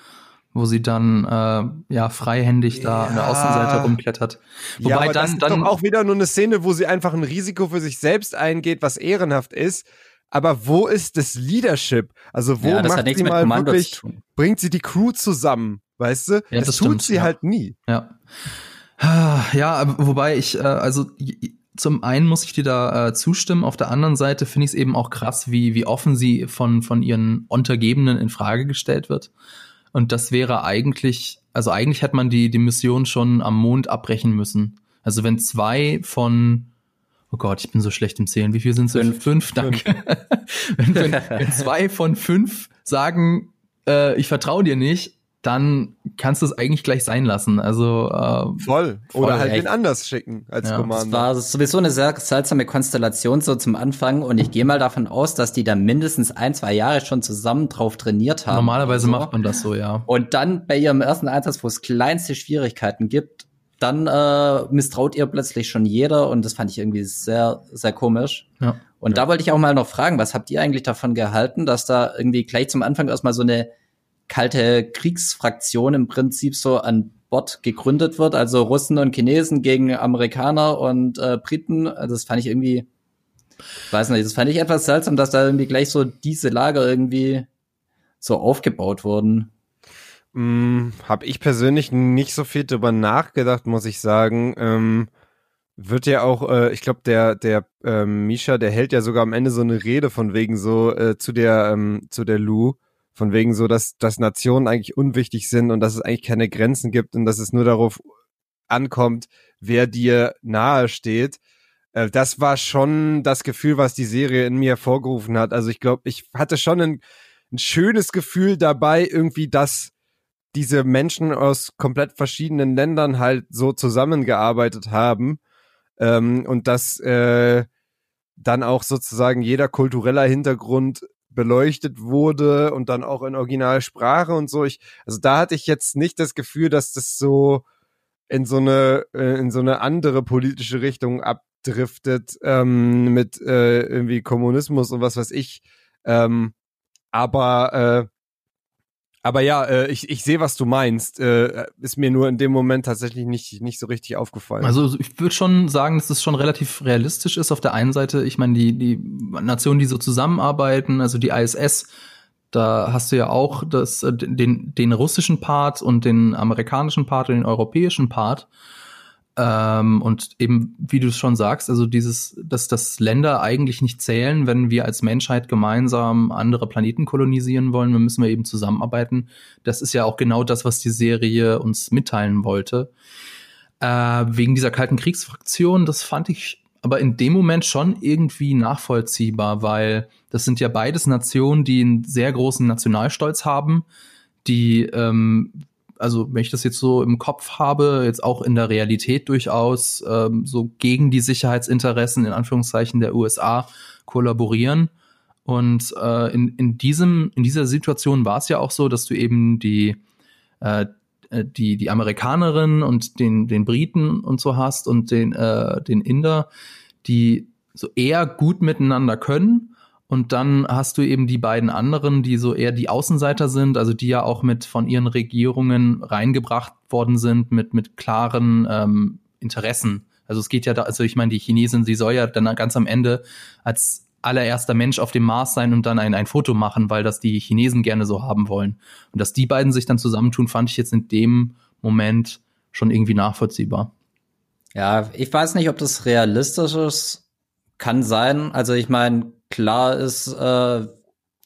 wo sie dann äh, ja freihändig da ja. an der Außenseite rumklettert. Wobei ja, aber dann, das ist dann doch auch wieder nur eine Szene, wo sie einfach ein Risiko für sich selbst eingeht, was ehrenhaft ist aber wo ist das Leadership? Also wo ja, macht sie mal wirklich, bringt sie die Crew zusammen, weißt du? Ja, das, das tut stimmt, sie halt nie. Ja. Ja, wobei ich, äh, also zum einen muss ich dir da äh, zustimmen, auf der anderen Seite finde ich es eben auch krass, wie, wie offen sie von, von ihren Untergebenen in Frage gestellt wird. Und das wäre eigentlich, also eigentlich hätte man die, die Mission schon am Mond abbrechen müssen. Also wenn zwei von Oh Gott, ich bin so schlecht im Zählen. Wie viel sind es? Fünf. fünf, danke. wenn, wenn, wenn, zwei von fünf sagen, äh, ich vertraue dir nicht, dann kannst du es eigentlich gleich sein lassen. Also äh, voll. Oder voll, halt wen anders schicken als ja. Commander. Das war sowieso eine sehr seltsame Konstellation so zum Anfang und ich gehe mal davon aus, dass die da mindestens ein, zwei Jahre schon zusammen drauf trainiert haben. Normalerweise so. macht man das so, ja. Und dann bei ihrem ersten Einsatz, wo es kleinste Schwierigkeiten gibt, dann äh, misstraut ihr plötzlich schon jeder und das fand ich irgendwie sehr, sehr komisch. Ja. Und ja. da wollte ich auch mal noch fragen, was habt ihr eigentlich davon gehalten, dass da irgendwie gleich zum Anfang erstmal so eine kalte Kriegsfraktion im Prinzip so an Bord gegründet wird, also Russen und Chinesen gegen Amerikaner und äh, Briten. Also das fand ich irgendwie, weiß nicht, das fand ich etwas seltsam, dass da irgendwie gleich so diese Lager irgendwie so aufgebaut wurden. Hm, Habe ich persönlich nicht so viel drüber nachgedacht, muss ich sagen. Ähm, wird ja auch, äh, ich glaube, der der ähm, Misha, der hält ja sogar am Ende so eine Rede von wegen so äh, zu der ähm, zu der Lu, von wegen so, dass dass Nationen eigentlich unwichtig sind und dass es eigentlich keine Grenzen gibt und dass es nur darauf ankommt, wer dir nahe steht. Äh, das war schon das Gefühl, was die Serie in mir hervorgerufen hat. Also ich glaube, ich hatte schon ein, ein schönes Gefühl dabei, irgendwie das diese Menschen aus komplett verschiedenen Ländern halt so zusammengearbeitet haben ähm, und dass äh, dann auch sozusagen jeder kultureller Hintergrund beleuchtet wurde und dann auch in Originalsprache und so. Ich, also da hatte ich jetzt nicht das Gefühl, dass das so in so eine äh, in so eine andere politische Richtung abdriftet ähm, mit äh, irgendwie Kommunismus und was weiß ich. Ähm, aber äh, aber ja, äh, ich, ich sehe, was du meinst. Äh, ist mir nur in dem Moment tatsächlich nicht, nicht so richtig aufgefallen. Also ich würde schon sagen, dass es schon relativ realistisch ist. Auf der einen Seite, ich meine, die, die Nationen, die so zusammenarbeiten, also die ISS, da hast du ja auch das, äh, den, den russischen Part und den amerikanischen Part und den europäischen Part. Ähm, und eben, wie du es schon sagst, also dieses, dass das Länder eigentlich nicht zählen, wenn wir als Menschheit gemeinsam andere Planeten kolonisieren wollen, dann müssen wir eben zusammenarbeiten. Das ist ja auch genau das, was die Serie uns mitteilen wollte. Äh, wegen dieser kalten Kriegsfraktion, das fand ich aber in dem Moment schon irgendwie nachvollziehbar, weil das sind ja beides Nationen, die einen sehr großen Nationalstolz haben, die, ähm, also wenn ich das jetzt so im Kopf habe, jetzt auch in der Realität durchaus ähm, so gegen die Sicherheitsinteressen in Anführungszeichen der USA kollaborieren. Und äh, in, in, diesem, in dieser Situation war es ja auch so, dass du eben die, äh, die, die Amerikanerin und den, den Briten und so hast und den, äh, den Inder, die so eher gut miteinander können und dann hast du eben die beiden anderen, die so eher die Außenseiter sind, also die ja auch mit von ihren Regierungen reingebracht worden sind mit, mit klaren ähm, Interessen. Also es geht ja da, also ich meine, die Chinesin, sie soll ja dann ganz am Ende als allererster Mensch auf dem Mars sein und dann ein, ein Foto machen, weil das die Chinesen gerne so haben wollen. Und dass die beiden sich dann zusammentun, fand ich jetzt in dem Moment schon irgendwie nachvollziehbar. Ja, ich weiß nicht, ob das realistisch ist. Kann sein. Also ich meine, klar ist, äh,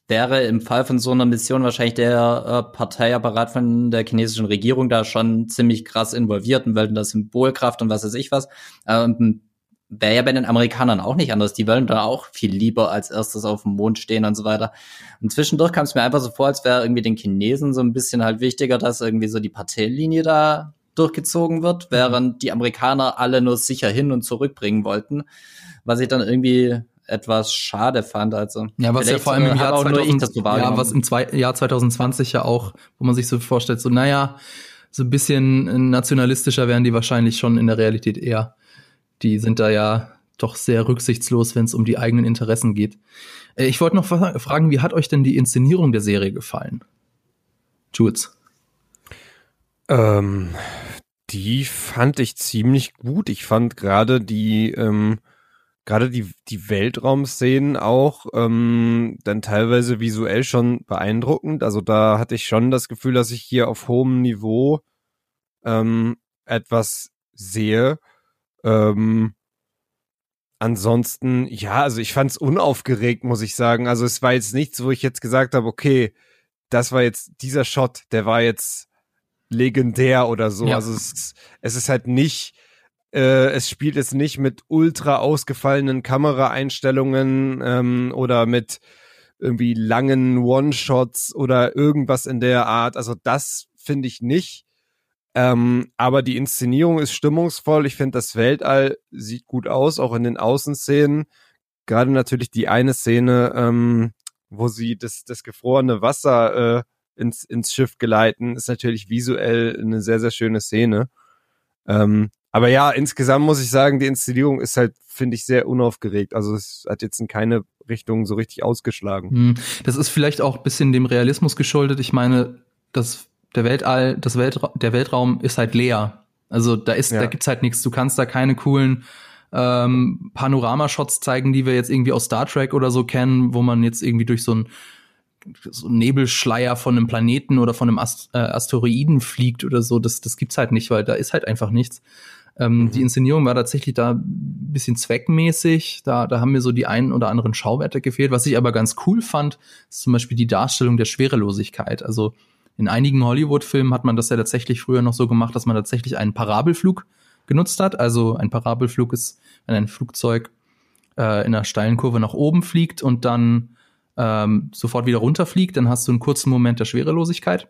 wäre im Fall von so einer Mission wahrscheinlich der äh, Parteiapparat von der chinesischen Regierung da schon ziemlich krass involviert und wollen das Symbolkraft und was weiß ich was. Ähm, wäre ja bei den Amerikanern auch nicht anders. Die wollen da auch viel lieber als erstes auf dem Mond stehen und so weiter. Und zwischendurch kam es mir einfach so vor, als wäre irgendwie den Chinesen so ein bisschen halt wichtiger, dass irgendwie so die Parteilinie da durchgezogen wird, mhm. während die Amerikaner alle nur sicher hin und zurückbringen wollten. Was ich dann irgendwie etwas schade fand. Also ja, was ja vor allem im Jahr 2000, so ja, was im zwei, Jahr 2020 ja auch, wo man sich so vorstellt, so naja, so ein bisschen nationalistischer wären die wahrscheinlich schon in der Realität eher. Die sind da ja doch sehr rücksichtslos, wenn es um die eigenen Interessen geht. Äh, ich wollte noch fragen, wie hat euch denn die Inszenierung der Serie gefallen? Jules. Ähm, die fand ich ziemlich gut. Ich fand gerade die ähm, gerade die, die Weltraumszenen auch ähm, dann teilweise visuell schon beeindruckend. Also da hatte ich schon das Gefühl, dass ich hier auf hohem Niveau ähm, etwas sehe. Ähm, ansonsten, ja, also ich fand es unaufgeregt, muss ich sagen. Also es war jetzt nichts, wo ich jetzt gesagt habe, okay, das war jetzt dieser Shot, der war jetzt legendär oder so. Ja. Also es, es ist halt nicht äh, es spielt jetzt nicht mit ultra ausgefallenen Kameraeinstellungen ähm, oder mit irgendwie langen One-Shots oder irgendwas in der Art. Also das finde ich nicht. Ähm, aber die Inszenierung ist stimmungsvoll. Ich finde, das Weltall sieht gut aus, auch in den Außenszenen. Gerade natürlich die eine Szene, ähm, wo sie das, das gefrorene Wasser äh, ins, ins Schiff geleiten, ist natürlich visuell eine sehr, sehr schöne Szene. Ähm, aber ja, insgesamt muss ich sagen, die Inszenierung ist halt, finde ich, sehr unaufgeregt. Also es hat jetzt in keine Richtung so richtig ausgeschlagen. Hm. Das ist vielleicht auch ein bisschen dem Realismus geschuldet. Ich meine, das, der Weltall, das Weltra der Weltraum ist halt leer. Also da ist, ja. da gibt's halt nichts. Du kannst da keine coolen ähm, Panoramashots zeigen, die wir jetzt irgendwie aus Star Trek oder so kennen, wo man jetzt irgendwie durch so ein so Nebelschleier von einem Planeten oder von einem Ast äh, Asteroiden fliegt oder so. Das, das gibt's halt nicht, weil da ist halt einfach nichts. Ähm, mhm. Die Inszenierung war tatsächlich da ein bisschen zweckmäßig. Da, da haben mir so die einen oder anderen Schauwerte gefehlt. Was ich aber ganz cool fand, ist zum Beispiel die Darstellung der Schwerelosigkeit. Also in einigen Hollywood-Filmen hat man das ja tatsächlich früher noch so gemacht, dass man tatsächlich einen Parabelflug genutzt hat. Also ein Parabelflug ist, wenn ein Flugzeug äh, in einer steilen Kurve nach oben fliegt und dann ähm, sofort wieder runterfliegt, dann hast du einen kurzen Moment der Schwerelosigkeit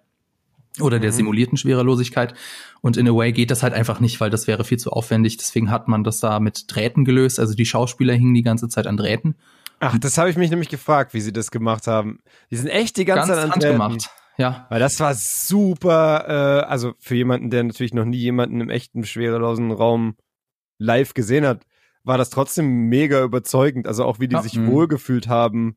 oder der mhm. simulierten Schwerelosigkeit. Und in a way geht das halt einfach nicht, weil das wäre viel zu aufwendig. Deswegen hat man das da mit Drähten gelöst. Also die Schauspieler hingen die ganze Zeit an Drähten. Ach, das habe ich mich nämlich gefragt, wie sie das gemacht haben. Die sind echt die ganze Ganz Zeit an Drähten. gemacht. Ja. Weil das war super, äh, also für jemanden, der natürlich noch nie jemanden im echten schwerelosen Raum live gesehen hat, war das trotzdem mega überzeugend. Also auch wie die ja. sich mhm. wohlgefühlt haben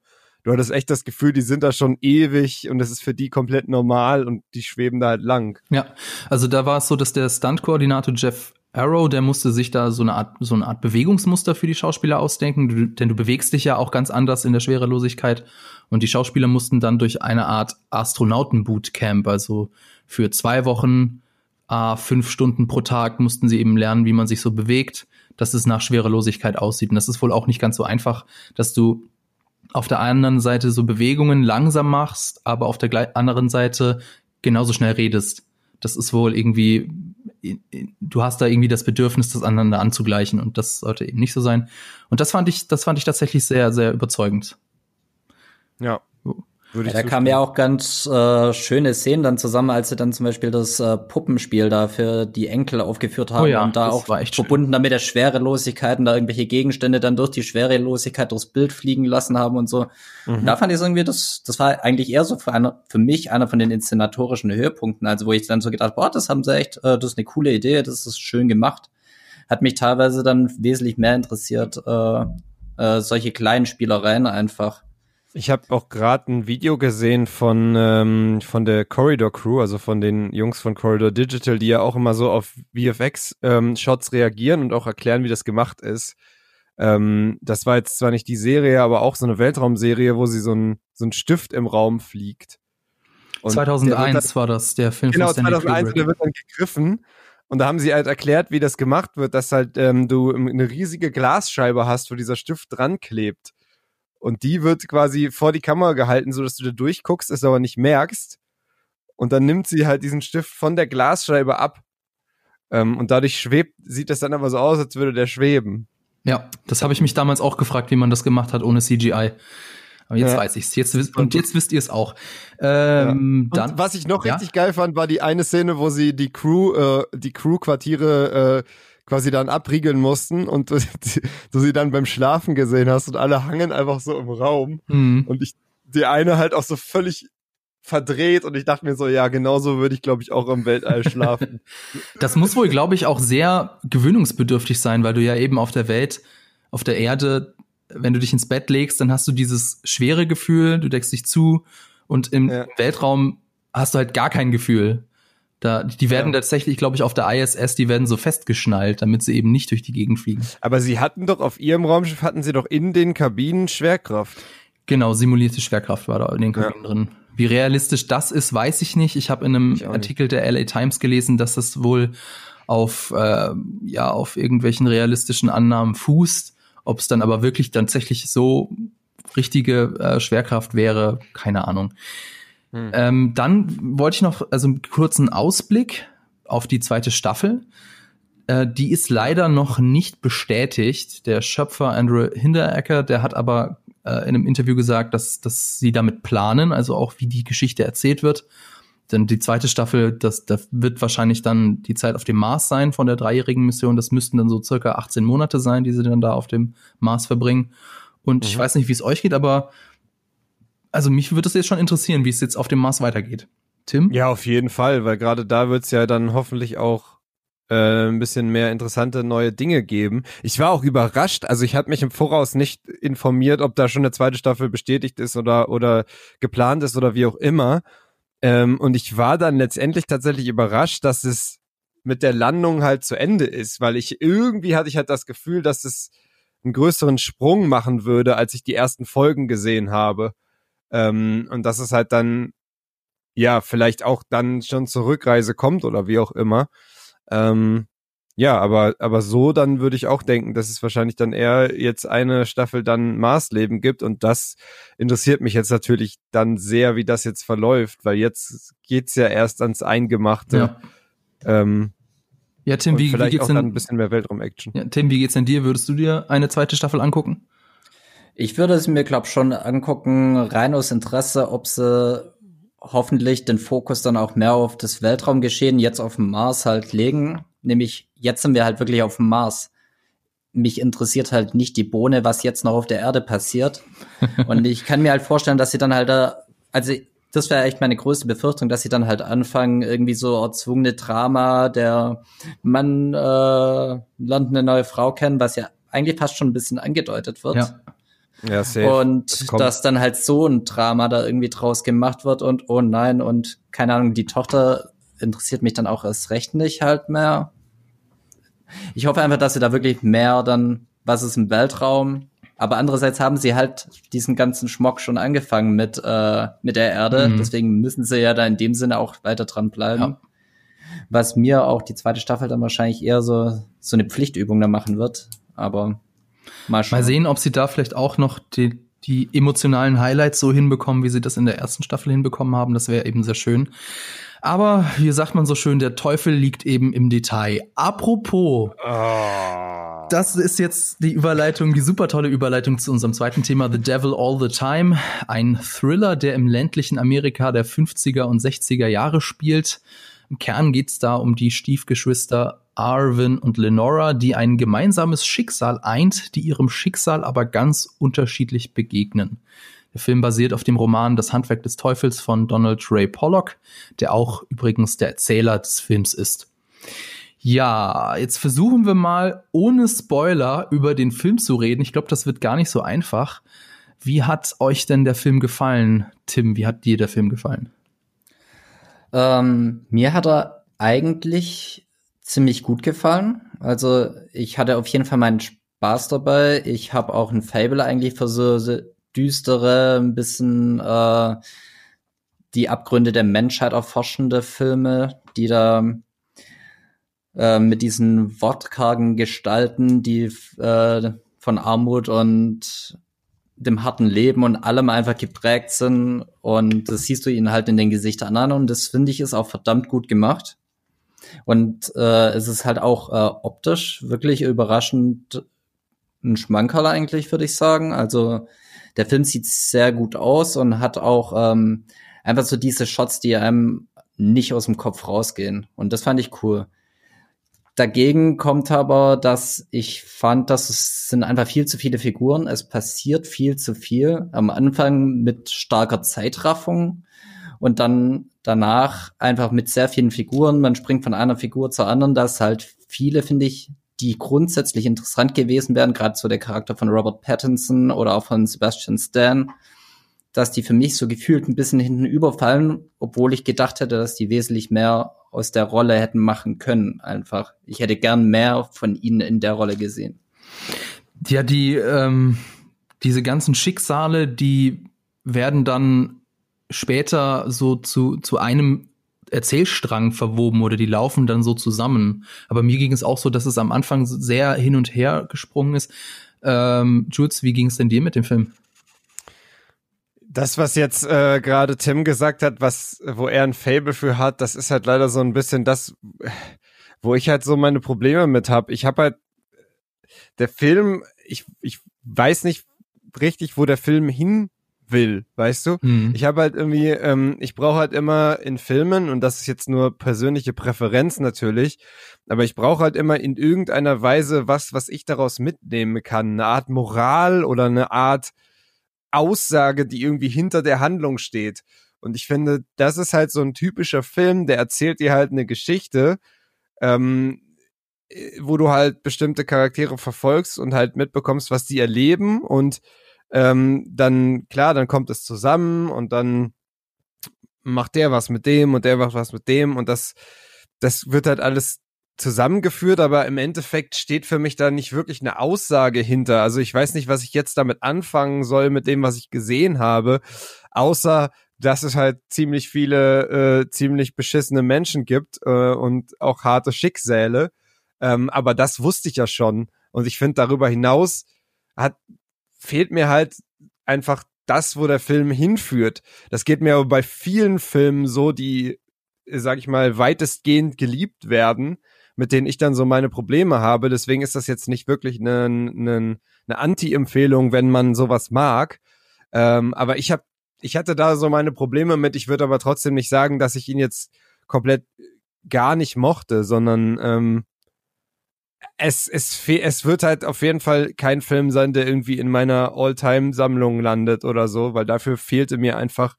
du hattest echt das Gefühl, die sind da schon ewig und es ist für die komplett normal und die schweben da halt lang. Ja, also da war es so, dass der Stunt-Koordinator Jeff Arrow, der musste sich da so eine Art, so eine Art Bewegungsmuster für die Schauspieler ausdenken, du, denn du bewegst dich ja auch ganz anders in der Schwerelosigkeit. Und die Schauspieler mussten dann durch eine Art Astronauten-Bootcamp, also für zwei Wochen, äh, fünf Stunden pro Tag mussten sie eben lernen, wie man sich so bewegt, dass es nach Schwerelosigkeit aussieht. Und das ist wohl auch nicht ganz so einfach, dass du auf der anderen Seite so Bewegungen langsam machst, aber auf der anderen Seite genauso schnell redest. Das ist wohl irgendwie, du hast da irgendwie das Bedürfnis, das aneinander anzugleichen und das sollte eben nicht so sein. Und das fand ich, das fand ich tatsächlich sehr, sehr überzeugend. Ja. Ja, da kamen ja auch ganz äh, schöne Szenen dann zusammen, als sie dann zum Beispiel das äh, Puppenspiel da für die Enkel aufgeführt haben Oh ja, und da auch war echt schön. verbunden damit der Schwerelosigkeit und da irgendwelche Gegenstände dann durch die Schwerelosigkeit durchs Bild fliegen lassen haben und so. Und da fand ich es irgendwie, das, das war eigentlich eher so für, eine, für mich einer von den inszenatorischen Höhepunkten, also wo ich dann so gedacht, boah, das haben sie echt, äh, das ist eine coole Idee, das ist schön gemacht. Hat mich teilweise dann wesentlich mehr interessiert, äh, äh, solche kleinen Spielereien einfach. Ich habe auch gerade ein Video gesehen von ähm, von der Corridor Crew, also von den Jungs von Corridor Digital, die ja auch immer so auf VFX ähm, reagieren und auch erklären, wie das gemacht ist. Ähm, das war jetzt zwar nicht die Serie, aber auch so eine Weltraumserie, wo sie so ein so ein Stift im Raum fliegt. Und der wird 2001 war das, der Film Genau, von Stanley 2001 und Kubrick. der wird dann gegriffen. Und da haben sie halt erklärt, wie das gemacht wird, dass halt ähm, du eine riesige Glasscheibe hast, wo dieser Stift dran klebt. Und die wird quasi vor die Kamera gehalten, so dass du da durchguckst, es aber nicht merkst. Und dann nimmt sie halt diesen Stift von der Glasscheibe ab. Ähm, und dadurch schwebt, sieht das dann aber so aus, als würde der schweben. Ja, das habe ich mich damals auch gefragt, wie man das gemacht hat ohne CGI. Aber jetzt Ja. weiß ich's. Jetzt, wiss- und jetzt wisst ihr es auch. Ähm, Und dann, was ich noch Ja? richtig geil fand, war die eine Szene, wo sie die Crew, äh, die Crew-Quartiere äh, quasi dann abriegeln mussten und du, du sie dann beim Schlafen gesehen hast und alle hangen einfach so im Raum Hm. und ich die eine halt auch so völlig verdreht und ich dachte mir so, ja, genauso würde ich glaube ich auch im Weltall schlafen. Das muss wohl, glaube ich, auch sehr gewöhnungsbedürftig sein, weil du ja eben auf der Welt, auf der Erde, wenn du dich ins Bett legst, dann hast du dieses schwere Gefühl, du deckst dich zu und im Ja. Weltraum hast du halt gar kein Gefühl. Da, die werden Ja. tatsächlich, glaube ich, auf der ISS, die werden so festgeschnallt, damit sie eben nicht durch die Gegend fliegen. Aber sie hatten doch auf ihrem Raumschiff hatten sie doch in den Kabinen Schwerkraft. Genau, simulierte Schwerkraft war da in den Ja. Kabinen drin. Wie realistisch das ist, weiß ich nicht. Ich habe in einem. Artikel der LA Times gelesen, dass das wohl auf äh, ja auf irgendwelchen realistischen Annahmen fußt. Ob es dann aber wirklich tatsächlich so richtige äh, Schwerkraft wäre, keine Ahnung. Hm. Ähm, dann wollte ich noch also einen kurzen Ausblick auf die zweite Staffel. Äh, die ist leider noch nicht bestätigt. Der Schöpfer Andrew Hinterecker, der hat aber äh, in einem Interview gesagt, dass, dass sie damit planen, also auch wie die Geschichte erzählt wird. Denn die zweite Staffel, das, das wird wahrscheinlich dann die Zeit auf dem Mars sein von der dreijährigen Mission. Das müssten dann so circa 18 Monate sein, die sie dann da auf dem Mars verbringen. Und ich Mhm. weiß nicht, wie es euch geht, aber also mich würde es jetzt schon interessieren, wie es jetzt auf dem Mars weitergeht. Tim? Ja, auf jeden Fall, weil gerade da wird's ja dann hoffentlich auch äh, ein bisschen mehr interessante neue Dinge geben. Ich war auch überrascht, also ich hatte mich im Voraus nicht informiert, ob da schon eine zweite Staffel bestätigt ist oder oder geplant ist oder wie auch immer. Ähm, und ich war dann letztendlich tatsächlich überrascht, dass es mit der Landung halt zu Ende ist, weil ich irgendwie hatte ich halt das Gefühl, dass es einen größeren Sprung machen würde, als ich die ersten Folgen gesehen habe. Ähm, und dass es halt dann ja, vielleicht auch dann schon zur Rückreise kommt oder wie auch immer. Ähm, ja, aber, aber so dann würde ich auch denken, dass es wahrscheinlich dann eher jetzt eine Staffel dann Marsleben gibt und das interessiert mich jetzt natürlich dann sehr, wie das jetzt verläuft, weil jetzt geht's ja erst ans Eingemachte. Ja. Ähm, Ja, Tim, wie, wie geht's dann ein denn? bisschen mehr Weltraum-Action. Ja, Tim, wie geht's denn dir? Würdest du dir eine zweite Staffel angucken? Ich würde es mir, glaub schon angucken, rein aus Interesse, ob sie hoffentlich den Fokus dann auch mehr auf das Weltraumgeschehen jetzt auf dem Mars halt legen. Nämlich, jetzt sind wir halt wirklich auf dem Mars. Mich interessiert halt nicht die Bohne, was jetzt noch auf der Erde passiert. Und ich kann mir halt vorstellen, dass sie dann halt da, also das wäre echt meine größte Befürchtung, dass sie dann halt anfangen, irgendwie so erzwungene Drama, der Mann äh, lernt eine neue Frau kennen, was ja eigentlich fast schon ein bisschen angedeutet wird. Ja. Ja, safe. Und Das dass dann halt so ein Drama da irgendwie draus gemacht wird und oh nein, und keine Ahnung, die Tochter interessiert mich dann auch erst recht nicht halt mehr. Ich hoffe einfach, dass sie da wirklich mehr dann, was ist im Weltraum, aber andererseits haben sie halt diesen ganzen Schmock schon angefangen mit, äh, mit der Erde, Mhm. deswegen müssen sie ja da in dem Sinne auch weiter dran bleiben. Ja. Was mir auch die zweite Staffel dann wahrscheinlich eher so, so eine Pflichtübung da machen wird, aber mal. Mal sehen, ob sie da vielleicht auch noch die, die emotionalen Highlights so hinbekommen, wie sie das in der ersten Staffel hinbekommen haben. Das wäre eben sehr schön. Aber wie sagt man so schön, der Teufel liegt eben im Detail. Apropos, Oh. das ist jetzt die Überleitung, die super tolle Überleitung zu unserem zweiten Thema, The Devil All the Time. Ein Thriller, der im ländlichen Amerika der 50er und 60er Jahre spielt. Im Kern geht's da um die Stiefgeschwister Arvin und Lenora, die ein gemeinsames Schicksal eint, die ihrem Schicksal aber ganz unterschiedlich begegnen. Der Film basiert auf dem Roman Das Handwerk des Teufels von Donald Ray Pollock, der auch übrigens der Erzähler des Films ist. Ja, jetzt versuchen wir mal ohne Spoiler über den Film zu reden. Ich glaube, das wird gar nicht so einfach. Wie hat euch denn der Film gefallen, Tim? Wie hat dir der Film gefallen? Ähm, mir hat er eigentlich ziemlich gut gefallen. Also ich hatte auf jeden Fall meinen Spaß dabei. Ich habe auch ein Fable eigentlich für so, düstere, ein bisschen äh, die Abgründe der Menschheit erforschende Filme, die da äh, mit diesen wortkargen Gestalten, die äh, von Armut und dem harten Leben und allem einfach geprägt sind. Und das siehst du ihnen halt in den Gesichtern an. Und das finde ich ist auch verdammt gut gemacht. Und äh, es ist halt auch äh, optisch wirklich überraschend ein Schmankerl eigentlich, würde ich sagen. Also der Film sieht sehr gut aus und hat auch ähm, einfach so diese Shots, die einem nicht aus dem Kopf rausgehen. Und das fand ich cool. Dagegen kommt aber, dass ich fand, dass es sind einfach viel zu viele Figuren. Es passiert viel zu viel. Am Anfang mit starker Zeitraffung und dann danach einfach mit sehr vielen Figuren. Man springt von einer Figur zur anderen. Das halt viele, finde ich, die grundsätzlich interessant gewesen wären, gerade so der Charakter von Robert Pattinson oder auch von Sebastian Stan, dass die für mich so gefühlt ein bisschen hinten überfallen, obwohl ich gedacht hätte, dass die wesentlich mehr aus der Rolle hätten machen können, einfach. Ich hätte gern mehr von ihnen in der Rolle gesehen. Ja, die, ähm, diese ganzen Schicksale, die werden dann später so zu, zu einem Erzählstrang verwoben oder die laufen dann so zusammen. Aber mir ging es auch so, dass es am Anfang sehr hin und her gesprungen ist. Ähm, Jules, wie ging es denn dir mit dem Film? Das, was jetzt äh, gerade Tim gesagt hat, was, wo er ein Fable für hat, das ist halt leider so ein bisschen das, wo ich halt so meine Probleme mit habe. Ich habe halt der Film, ich, ich weiß nicht richtig, wo der Film hin will, weißt du? Mhm. Ich habe halt irgendwie, ähm, ich brauche halt immer in Filmen, und das ist jetzt nur persönliche Präferenz natürlich, aber ich brauche halt immer in irgendeiner Weise was, was ich daraus mitnehmen kann. Eine Art Moral oder eine Art Aussage, die irgendwie hinter der Handlung steht. Und ich finde, das ist halt so ein typischer Film, der erzählt dir halt eine Geschichte, ähm, äh, wo du halt bestimmte Charaktere verfolgst und halt mitbekommst, was die erleben und ähm, dann, klar, dann kommt es zusammen und dann macht der was mit dem und der macht was mit dem und das, das wird halt alles zusammengeführt, aber im Endeffekt steht für mich da nicht wirklich eine Aussage hinter. Also ich weiß nicht, was ich jetzt damit anfangen soll mit dem, was ich gesehen habe, außer dass es halt ziemlich viele äh, ziemlich beschissene Menschen gibt äh, und auch harte Schicksale. Ähm, aber das wusste ich ja schon. Und ich finde, darüber hinaus hat, fehlt mir halt einfach das, wo der Film hinführt. Das geht mir aber bei vielen Filmen so, die, sag ich mal, weitestgehend geliebt werden, mit denen ich dann so meine Probleme habe. Deswegen ist das jetzt nicht wirklich eine, eine, eine Anti-Empfehlung, wenn man sowas mag. Ähm, aber ich habe, ich hatte da so meine Probleme mit. Ich würde aber trotzdem nicht sagen, dass ich ihn jetzt komplett gar nicht mochte, sondern ähm, es, es, es wird halt auf jeden Fall kein Film sein, der irgendwie in meiner All-Time-Sammlung landet oder so, weil dafür fehlte mir einfach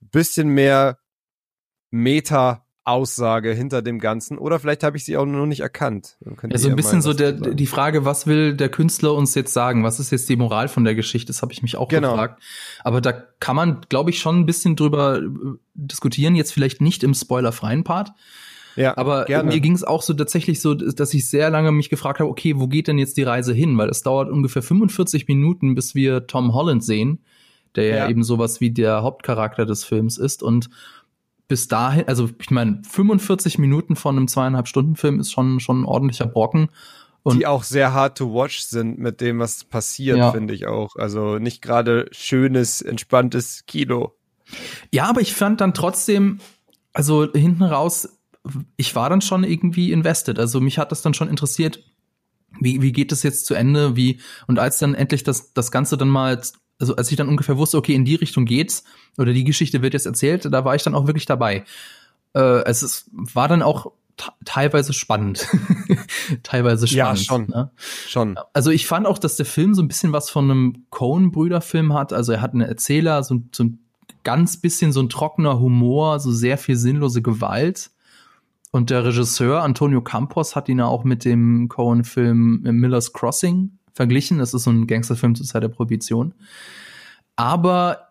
bisschen mehr Meta Aussage hinter dem Ganzen oder vielleicht habe ich sie auch noch nicht erkannt. Ja, so ein bisschen so der, die Frage, was will der Künstler uns jetzt sagen? Was ist jetzt die Moral von der Geschichte? Das habe ich mich auch genau. gefragt. Aber da kann man, glaube ich, schon ein bisschen drüber äh, diskutieren. Jetzt vielleicht nicht im spoilerfreien Part. Ja, aber gerne. mir ging es auch so tatsächlich so, dass ich sehr lange mich gefragt habe, okay, wo geht denn jetzt die Reise hin? Weil es dauert ungefähr 45 Minuten, bis wir Tom Holland sehen, der ja, ja eben sowas wie der Hauptcharakter des Films ist und bis dahin, also ich meine, 45 Minuten von einem zweieinhalb Stunden Film ist schon schon ein ordentlicher Brocken. Und die auch sehr hard to watch sind mit dem, was passiert, ja. finde ich auch. Also nicht gerade schönes, entspanntes Kino. Ja, aber ich fand dann trotzdem, also hinten raus, ich war dann schon irgendwie invested. Also mich hat das dann schon interessiert, wie, wie geht es jetzt zu Ende? Wie, und als dann endlich das, das Ganze dann mal, also als ich dann ungefähr wusste, okay, in die Richtung geht's, oder die Geschichte wird jetzt erzählt, da war ich dann auch wirklich dabei. Äh, es ist, war dann auch teilweise spannend. teilweise spannend. Ja, schon. Ne? schon. Also ich fand auch, dass der Film so ein bisschen was von einem Coen-Brüder-Film hat. Also er hat einen Erzähler, so, so ein ganz bisschen so ein trockener Humor, so sehr viel sinnlose Gewalt. Und der Regisseur Antonio Campos hat ihn auch mit dem Cohen-Film Miller's Crossing verglichen. Das ist so ein Gangsterfilm zur Zeit der Prohibition. Aber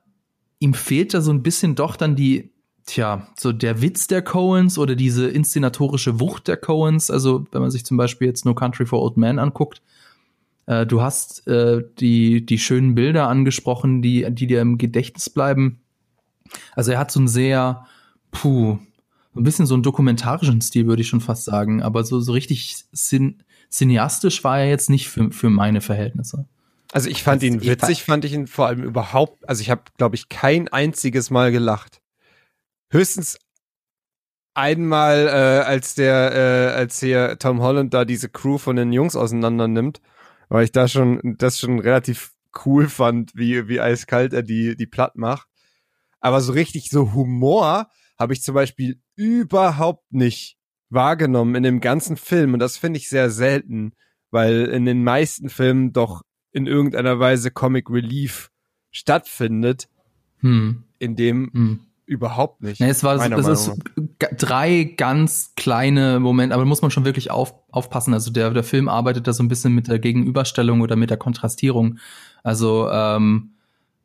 ihm fehlt da so ein bisschen doch dann die, tja, so der Witz der Coens oder diese inszenatorische Wucht der Coens. Also, wenn man sich zum Beispiel jetzt No Country for Old Men anguckt, äh, du hast äh, die, die schönen Bilder angesprochen, die, die dir im Gedächtnis bleiben. Also, er hat so ein sehr, puh, ein bisschen so einen dokumentarischen Stil, würde ich schon fast sagen. Aber so, so richtig cin cineastisch war er jetzt nicht für, für meine Verhältnisse. Also ich fand ihn witzig, fand ich ihn vor allem überhaupt, also ich habe, glaube ich, kein einziges Mal gelacht. Höchstens einmal, äh, als der, äh, als hier Tom Holland da diese Crew von den Jungs auseinander nimmt, weil ich da schon, das schon relativ cool fand, wie, wie eiskalt er die, die platt macht. Aber so richtig so Humor habe ich zum Beispiel überhaupt nicht wahrgenommen in dem ganzen Film. Und das finde ich sehr selten, weil in den meisten Filmen doch in irgendeiner Weise Comic Relief stattfindet, hm. in dem hm. überhaupt nicht. Nee, es war es ist drei ganz kleine Momente, aber da muss man schon wirklich auf, aufpassen. Also der, der Film arbeitet da so ein bisschen mit der Gegenüberstellung oder mit der Kontrastierung. Also ähm,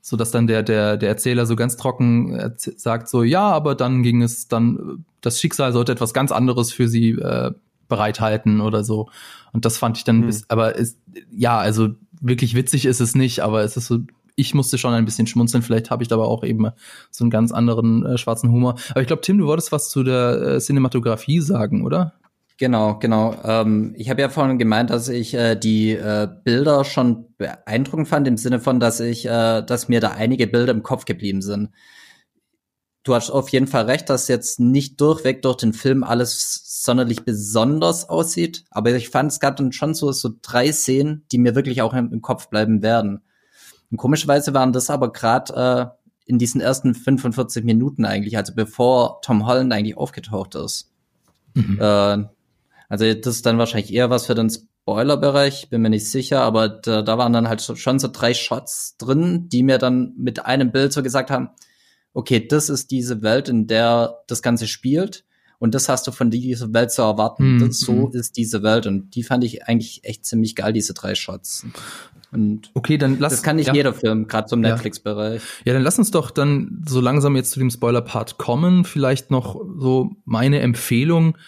so dass dann der der der Erzähler so ganz trocken sagt so ja, aber dann ging es dann das Schicksal sollte etwas ganz anderes für sie äh, bereithalten oder so und das fand ich dann hm. bis, aber ist ja also wirklich witzig ist es nicht, aber es ist so ich musste schon ein bisschen schmunzeln, vielleicht habe ich da aber auch eben so einen ganz anderen äh, schwarzen Humor. Aber ich glaube, Tim, du wolltest was zu der äh, Cinematografie sagen, oder? Genau, genau. Ähm, ich habe ja vorhin gemeint, dass ich äh, die äh, Bilder schon beeindruckend fand, im Sinne von, dass ich, äh, dass mir da einige Bilder im Kopf geblieben sind. Du hast auf jeden Fall recht, dass jetzt nicht durchweg durch den Film alles sonderlich besonders aussieht, aber ich fand, es gab dann schon so, so drei Szenen, die mir wirklich auch im, im Kopf bleiben werden. Und komischerweise waren das aber gerade äh, in diesen ersten 45 Minuten eigentlich, also bevor Tom Holland eigentlich aufgetaucht ist. Mhm. Äh, also das ist dann wahrscheinlich eher was für den Spoiler-Bereich, bin mir nicht sicher, aber da, da waren dann halt schon so drei Shots drin, die mir dann mit einem Bild so gesagt haben, okay, das ist diese Welt, in der das Ganze spielt und das hast du von dieser Welt zu erwarten. Mhm. Das, so ist diese Welt und die fand ich eigentlich echt ziemlich geil, diese drei Shots. Und okay, dann lass das kann nicht ja. jeder Film, gerade zum Netflix-Bereich. Ja, dann lass uns doch dann so langsam jetzt zu dem Spoiler-Part kommen. Vielleicht noch so meine Empfehlung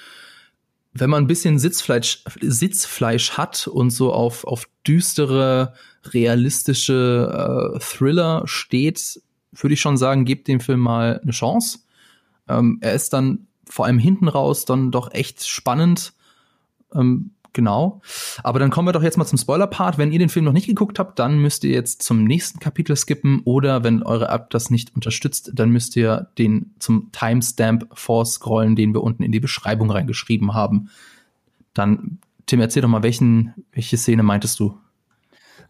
wenn man ein bisschen Sitzfleisch, Sitzfleisch hat und so auf, auf düstere, realistische äh, Thriller steht, würde ich schon sagen, gebt dem Film mal eine Chance. Ähm, er ist dann vor allem hinten raus dann doch echt spannend. Ähm, Genau. Aber dann kommen wir doch jetzt mal zum Spoiler-Part. Wenn ihr den Film noch nicht geguckt habt, dann müsst ihr jetzt zum nächsten Kapitel skippen oder wenn eure App das nicht unterstützt, dann müsst ihr den zum Timestamp vorscrollen, den wir unten in die Beschreibung reingeschrieben haben. Dann, Tim, erzähl doch mal, welchen, welche Szene meintest du?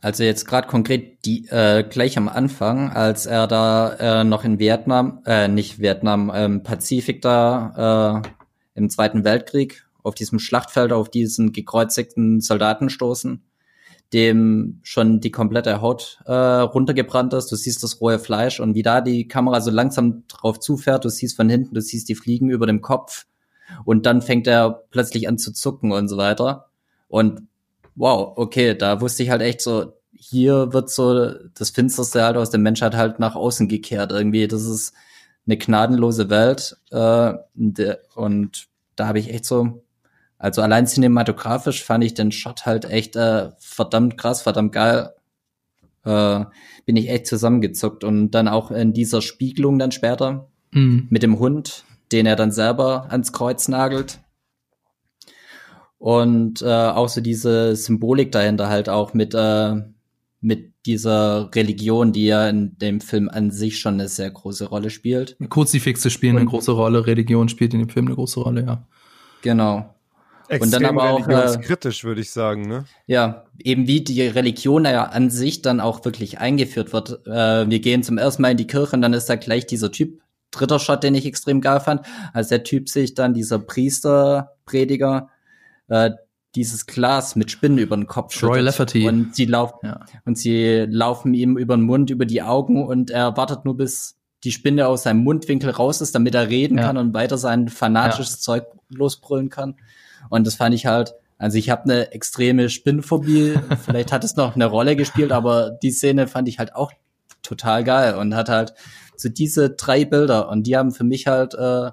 Also jetzt gerade konkret die äh, gleich am Anfang, als er da äh, noch in Vietnam, äh, nicht Vietnam, ähm, Pazifik da äh, im Zweiten Weltkrieg auf diesem Schlachtfeld auf diesen gekreuzigten Soldaten stoßen, dem schon die komplette Haut äh, runtergebrannt ist. Du siehst das rohe Fleisch und wie da die Kamera so langsam drauf zufährt, du siehst von hinten, du siehst die Fliegen über dem Kopf und dann fängt er plötzlich an zu zucken und so weiter. Und wow, okay, da wusste ich halt echt so, hier wird so das Finsterste halt aus der Menschheit halt nach außen gekehrt. Irgendwie, das ist eine gnadenlose Welt. Äh, und da habe ich echt so also allein cinematografisch fand ich den Shot halt echt äh, verdammt krass, verdammt geil. Äh, bin ich echt zusammengezuckt und dann auch in dieser Spiegelung dann später mhm. mit dem Hund, den er dann selber ans Kreuz nagelt. Und äh, auch so diese Symbolik dahinter halt auch mit, äh, mit dieser Religion, die ja in dem Film an sich schon eine sehr große Rolle spielt. Kruzifixe spielen und, eine große Rolle, Religion spielt in dem Film eine große Rolle, ja. Genau. Extrem und dann aber auch äh, kritisch, würde ich sagen, ne? Ja, eben wie die Religion ja an sich dann auch wirklich eingeführt wird. Äh, wir gehen zum ersten Mal in die Kirche und dann ist da gleich dieser Typ, dritter Shot, den ich extrem geil fand, als der Typ sich dann dieser Priester, Prediger, äh, dieses Glas mit Spinnen über den Kopf Roy Lafferty. Und sie laufen, ja. und sie laufen ihm über den Mund, über die Augen und er wartet nur bis die Spinne aus seinem Mundwinkel raus ist, damit er reden ja. kann und weiter sein fanatisches ja. Zeug losbrüllen kann. Und das fand ich halt, also ich habe eine extreme Spinnenphobie, vielleicht hat es noch eine Rolle gespielt, aber die Szene fand ich halt auch total geil und hat halt so diese drei Bilder und die haben für mich halt äh,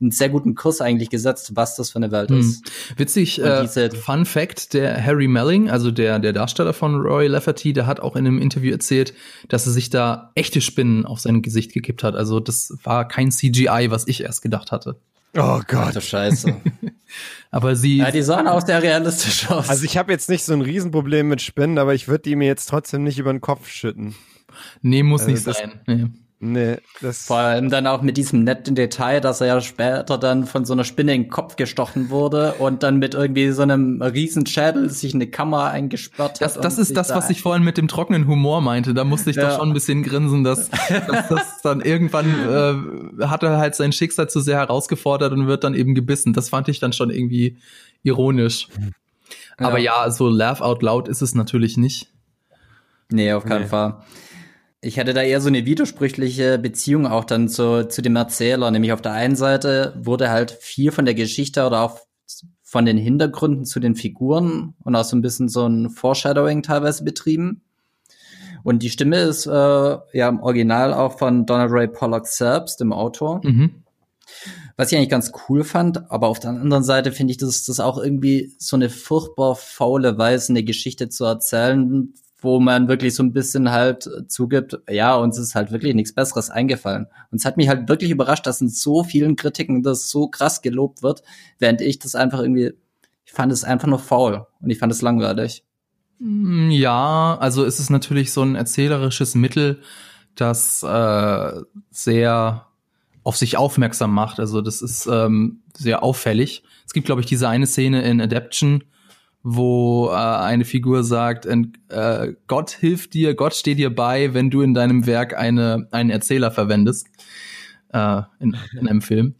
einen sehr guten Kurs eigentlich gesetzt, was das für eine Welt ist. Hm. Witzig, äh, Fun Fact, der Harry Melling, also der, der Darsteller von Roy Lafferty, der hat auch in einem Interview erzählt, dass er sich da echte Spinnen auf sein Gesicht gekippt hat. Also das war kein CGI, was ich erst gedacht hatte. Oh Gott. Ach, Scheiße. aber sie. Ja, die sahen auch sehr realistisch aus. Also ich habe jetzt nicht so ein Riesenproblem mit Spinnen, aber ich würde die mir jetzt trotzdem nicht über den Kopf schütten. Nee, muss also nicht sein. Nee. Nee, das Vor allem dann auch mit diesem netten Detail, dass er ja später dann von so einer Spinne in den Kopf gestochen wurde und dann mit irgendwie so einem riesen Schädel sich eine Kamera eingesperrt das, hat. Das ist das, da was ich vorhin mit dem trockenen Humor meinte. Da musste ich ja. doch schon ein bisschen grinsen, dass, dass das dann irgendwann äh, hat er halt sein Schicksal zu sehr herausgefordert und wird dann eben gebissen. Das fand ich dann schon irgendwie ironisch. Ja. Aber ja, so laugh out loud ist es natürlich nicht. Nee, auf keinen nee. Fall. Ich hatte da eher so eine widersprüchliche Beziehung auch dann zu, zu dem Erzähler. Nämlich auf der einen Seite wurde halt viel von der Geschichte oder auch von den Hintergründen zu den Figuren und auch so ein bisschen so ein Foreshadowing teilweise betrieben. Und die Stimme ist äh, ja im Original auch von Donald Ray Pollock selbst, dem Autor. Mhm. Was ich eigentlich ganz cool fand, aber auf der anderen Seite finde ich, dass das auch irgendwie so eine furchtbar faule Weise, eine Geschichte zu erzählen, wo man wirklich so ein bisschen halt zugibt, ja, uns ist halt wirklich nichts Besseres eingefallen. Und es hat mich halt wirklich überrascht, dass in so vielen Kritiken das so krass gelobt wird, während ich das einfach irgendwie, ich fand es einfach nur faul und ich fand es langweilig. Mm, ja, also es ist natürlich so ein erzählerisches Mittel, das äh, sehr auf sich aufmerksam macht. Also das ist ähm, sehr auffällig. Es gibt, glaube ich, diese eine Szene in Adaption, wo äh, eine Figur sagt, äh, Gott hilft dir, Gott steht dir bei, wenn du in deinem Werk eine, einen Erzähler verwendest. Äh, in, in einem Film.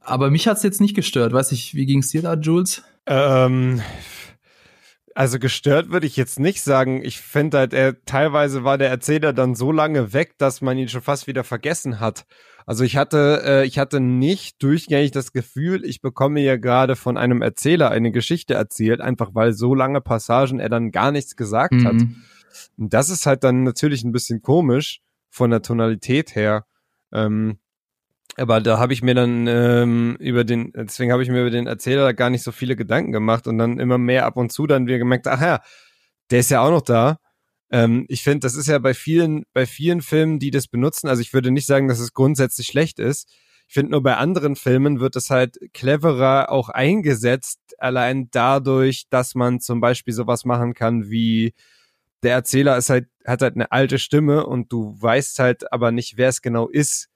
Aber mich hat's jetzt nicht gestört. Weiß ich, wie ging's dir da, Jules? Ähm, also gestört würde ich jetzt nicht sagen. Ich finde halt, er teilweise war der Erzähler dann so lange weg, dass man ihn schon fast wieder vergessen hat. Also ich hatte, äh, ich hatte nicht durchgängig das Gefühl, ich bekomme ja gerade von einem Erzähler eine Geschichte erzählt, einfach weil so lange Passagen er dann gar nichts gesagt mhm. hat. Und das ist halt dann natürlich ein bisschen komisch von der Tonalität her. Ähm, aber da habe ich mir dann ähm, über den, deswegen habe ich mir über den Erzähler gar nicht so viele Gedanken gemacht und dann immer mehr ab und zu dann wieder gemerkt, ach ja, der ist ja auch noch da. Ähm, ich finde, das ist ja bei vielen, bei vielen Filmen, die das benutzen, also ich würde nicht sagen, dass es grundsätzlich schlecht ist. Ich finde nur bei anderen Filmen wird es halt cleverer auch eingesetzt, allein dadurch, dass man zum Beispiel sowas machen kann wie der Erzähler ist halt, hat halt eine alte Stimme und du weißt halt aber nicht, wer es genau ist.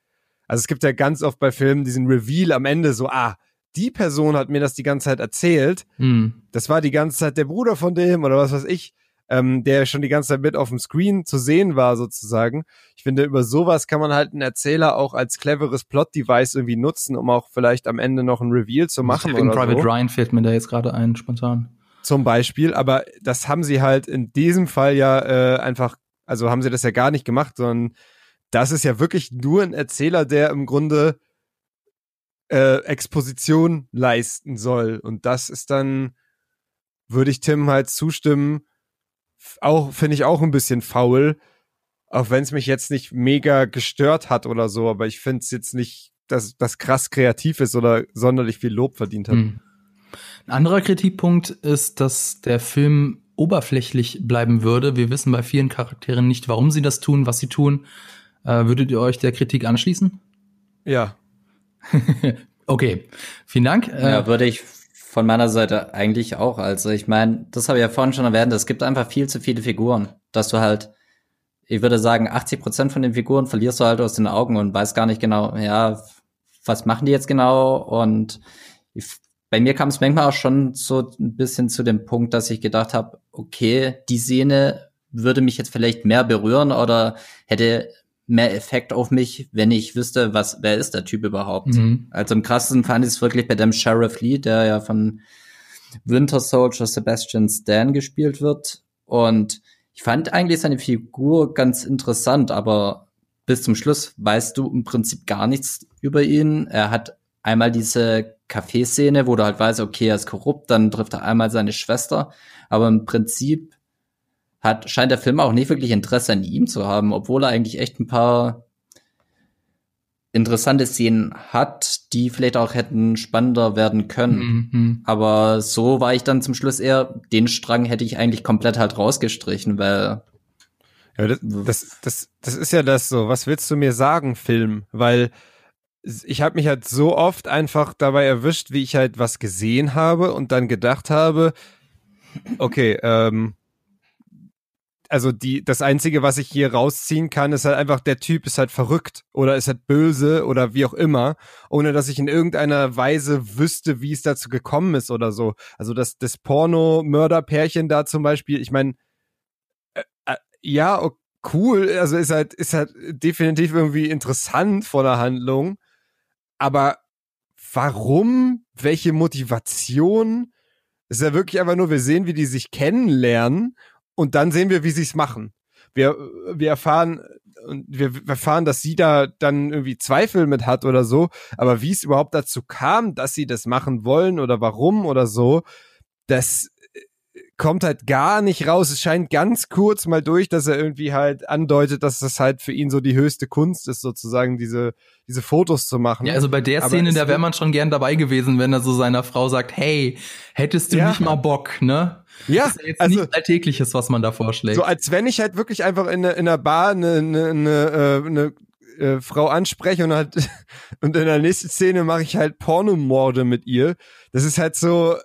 Also es gibt ja ganz oft bei Filmen diesen Reveal am Ende so, ah, die Person hat mir das die ganze Zeit erzählt. Hm. Das war die ganze Zeit der Bruder von dem oder was weiß ich ähm, der schon die ganze Zeit mit auf dem Screen zu sehen war, sozusagen. Ich finde, über sowas kann man halt einen Erzähler auch als cleveres Plot-Device irgendwie nutzen, um auch vielleicht am Ende noch ein Reveal zu machen. Saving oder Private so. Ryan fällt mir da jetzt gerade ein, spontan. Zum Beispiel, aber das haben sie halt in diesem Fall ja äh, einfach, also haben sie das ja gar nicht gemacht, sondern das ist ja wirklich nur ein Erzähler, der im Grunde äh, Exposition leisten soll. Und das ist dann, würde ich Tim halt zustimmen, auch, finde ich auch ein bisschen faul. Auch wenn es mich jetzt nicht mega gestört hat oder so, aber ich finde es jetzt nicht, dass das krass kreativ ist oder sonderlich viel Lob verdient hat. Hm. Ein anderer Kritikpunkt ist, dass der Film oberflächlich bleiben würde. Wir wissen bei vielen Charakteren nicht, warum sie das tun, was sie tun. Äh, würdet ihr euch der Kritik anschließen? Ja. okay, vielen Dank. Ja, äh, würde ich von meiner Seite eigentlich auch. Also ich meine, das habe ich ja vorhin schon erwähnt, es gibt einfach viel zu viele Figuren, dass du halt, ich würde sagen, 80 Prozent von den Figuren verlierst du halt aus den Augen und weißt gar nicht genau, ja, was machen die jetzt genau und ich bei mir kam es manchmal auch schon so ein bisschen zu dem Punkt, dass ich gedacht habe, okay, die Szene würde mich jetzt vielleicht mehr berühren oder hätte mehr Effekt auf mich, wenn ich wüsste, was, wer ist der Typ überhaupt. Mhm. Also im krassesten fand ich es wirklich bei dem Sheriff Lee, der ja von Winter Soldier Sebastian Stan gespielt wird. Und ich fand eigentlich seine Figur ganz interessant, aber bis zum Schluss weißt du im Prinzip gar nichts über ihn. Er hat einmal diese Kaffeeszene, wo du halt weißt, okay, er ist korrupt, dann trifft er einmal seine Schwester, aber im Prinzip hat, scheint der Film auch nicht wirklich Interesse an ihm zu haben, obwohl er eigentlich echt ein paar interessante Szenen hat, die vielleicht auch hätten spannender werden können. Mhm. Aber so war ich dann zum Schluss eher, den Strang hätte ich eigentlich komplett halt rausgestrichen, weil ja, das, das, das, das ist ja das so. Was willst du mir sagen, Film? Weil ich habe mich halt so oft einfach dabei erwischt, wie ich halt was gesehen habe und dann gedacht habe, okay, ähm, also die, das einzige, was ich hier rausziehen kann, ist halt einfach, der Typ ist halt verrückt oder ist halt böse oder wie auch immer, ohne dass ich in irgendeiner Weise wüsste, wie es dazu gekommen ist oder so. Also das, das Porno-Mörder-Pärchen da zum Beispiel, ich meine, äh, äh, ja, cool, also ist halt, ist halt definitiv irgendwie interessant von der Handlung, aber warum? Welche Motivation? ist ja wirklich einfach nur, wir sehen, wie die sich kennenlernen und dann sehen wir, wie sie es machen. Wir, wir erfahren, und wir erfahren, dass sie da dann irgendwie Zweifel mit hat oder so, aber wie es überhaupt dazu kam, dass sie das machen wollen oder warum oder so, das kommt halt gar nicht raus. Es scheint ganz kurz mal durch, dass er irgendwie halt andeutet, dass das halt für ihn so die höchste Kunst ist, sozusagen diese, diese Fotos zu machen. Ja, also bei der Szene, da wäre man schon gern dabei gewesen, wenn er so seiner Frau sagt, hey, hättest du ja. nicht mal Bock, ne? Ja, das ist ja jetzt also, nichts Alltägliches, was man da vorschlägt. So als wenn ich halt wirklich einfach in, in einer Bar eine, eine, eine, eine äh, Frau anspreche und halt und in der nächsten Szene mache ich halt Pornomorde mit ihr. Das ist halt so,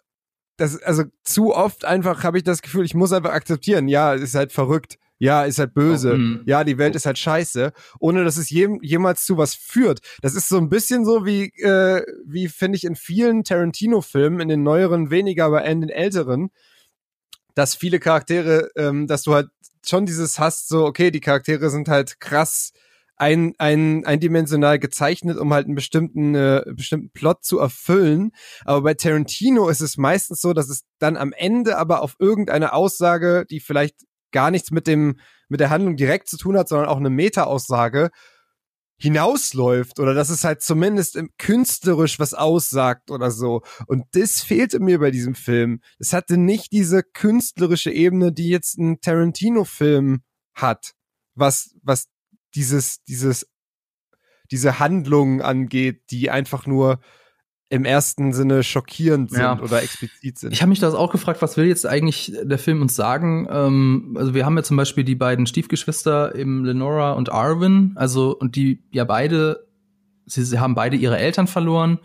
das, also zu oft einfach habe ich das Gefühl, ich muss einfach akzeptieren, ja, ist halt verrückt. Ja, ist halt böse. Oh, mm. Ja, die Welt ist halt scheiße, ohne dass es je, jemals zu was führt. Das ist so ein bisschen so wie, äh, wie finde ich in vielen Tarantino-Filmen, in den neueren weniger, aber in den älteren, dass viele Charaktere, ähm, dass du halt schon dieses hast, so, okay, die Charaktere sind halt krass ein, ein, eindimensional gezeichnet, um halt einen bestimmten, äh, bestimmten Plot zu erfüllen. Aber bei Tarantino ist es meistens so, dass es dann am Ende aber auf irgendeine Aussage, die vielleicht gar nichts mit dem, mit der Handlung direkt zu tun hat, sondern auch eine Meta-Aussage, hinausläuft oder dass es halt zumindest künstlerisch was aussagt oder so. Und das fehlte mir bei diesem Film. Es hatte nicht diese künstlerische Ebene, die jetzt ein Tarantino-Film hat, was, was dieses, dieses, diese Handlungen angeht, die einfach nur im ersten Sinne schockierend sind ja. oder explizit sind. Ich habe mich das auch gefragt, was will jetzt eigentlich der Film uns sagen? Ähm, also wir haben ja zum Beispiel die beiden Stiefgeschwister im Lenora und Arvin, also und die ja beide, sie, sie haben beide ihre Eltern verloren.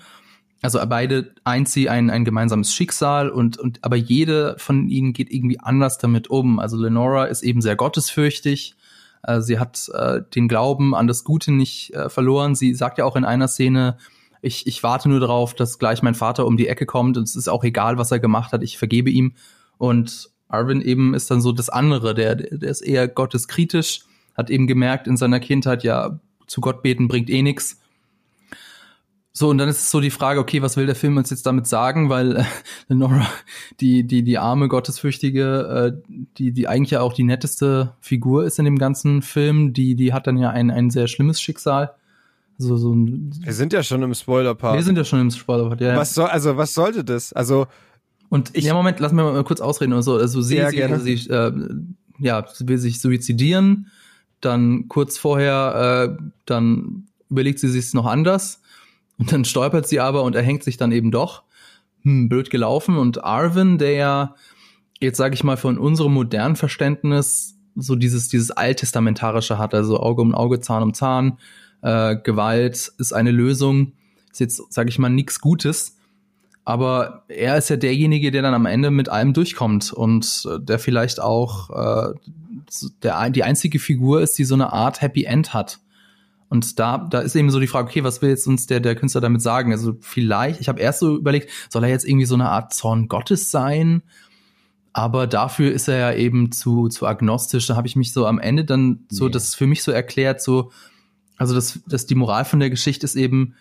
Also beide eint sie ein, ein gemeinsames Schicksal und, und aber jede von ihnen geht irgendwie anders damit um. Also Lenora ist eben sehr gottesfürchtig sie hat äh, den Glauben an das Gute nicht äh, verloren. Sie sagt ja auch in einer Szene, ich, ich warte nur darauf, dass gleich mein Vater um die Ecke kommt und es ist auch egal, was er gemacht hat, ich vergebe ihm. Und Arvin eben ist dann so das andere, der, der ist eher gotteskritisch, hat eben gemerkt in seiner Kindheit, ja, zu Gott beten bringt eh nix. So, und dann ist es so die Frage, okay, was will der Film uns jetzt damit sagen? Weil äh, Nora, die, die, die arme, gottesfürchtige, äh, die, die eigentlich ja auch die netteste Figur ist in dem ganzen Film, die, die hat dann ja ein, ein sehr schlimmes Schicksal. So, so ein, wir sind ja schon im Spoiler-Part. Wir sind ja schon im Spoiler-Part, ja. Was soll, also, was sollte das? Also, und ich, ja, Moment, lass mir mal kurz ausreden und so. Also, sie, ja, sie, sie äh, ja, will sich suizidieren, dann kurz vorher, äh, dann überlegt sie sich noch anders und dann stolpert sie aber und erhängt sich dann eben doch. Hm, blöd gelaufen. Und Arvin, der ja, jetzt sage ich mal, von unserem modernen Verständnis so dieses, dieses Alttestamentarische hat, also Auge um Auge, Zahn um Zahn, äh, Gewalt ist eine Lösung, ist jetzt, sage ich mal, nichts Gutes. Aber er ist ja derjenige, der dann am Ende mit allem durchkommt und äh, der vielleicht auch äh, der, die einzige Figur ist, die so eine Art Happy End hat. Und da, da ist eben so die Frage, okay, was will jetzt uns der, der Künstler damit sagen? Also vielleicht, ich habe erst so überlegt, soll er jetzt irgendwie so eine Art Zorn Gottes sein? Aber dafür ist er ja eben zu, zu agnostisch. Da habe ich mich so am Ende dann so, nee. das für mich so erklärt, so, also das, das die Moral von der Geschichte ist eben,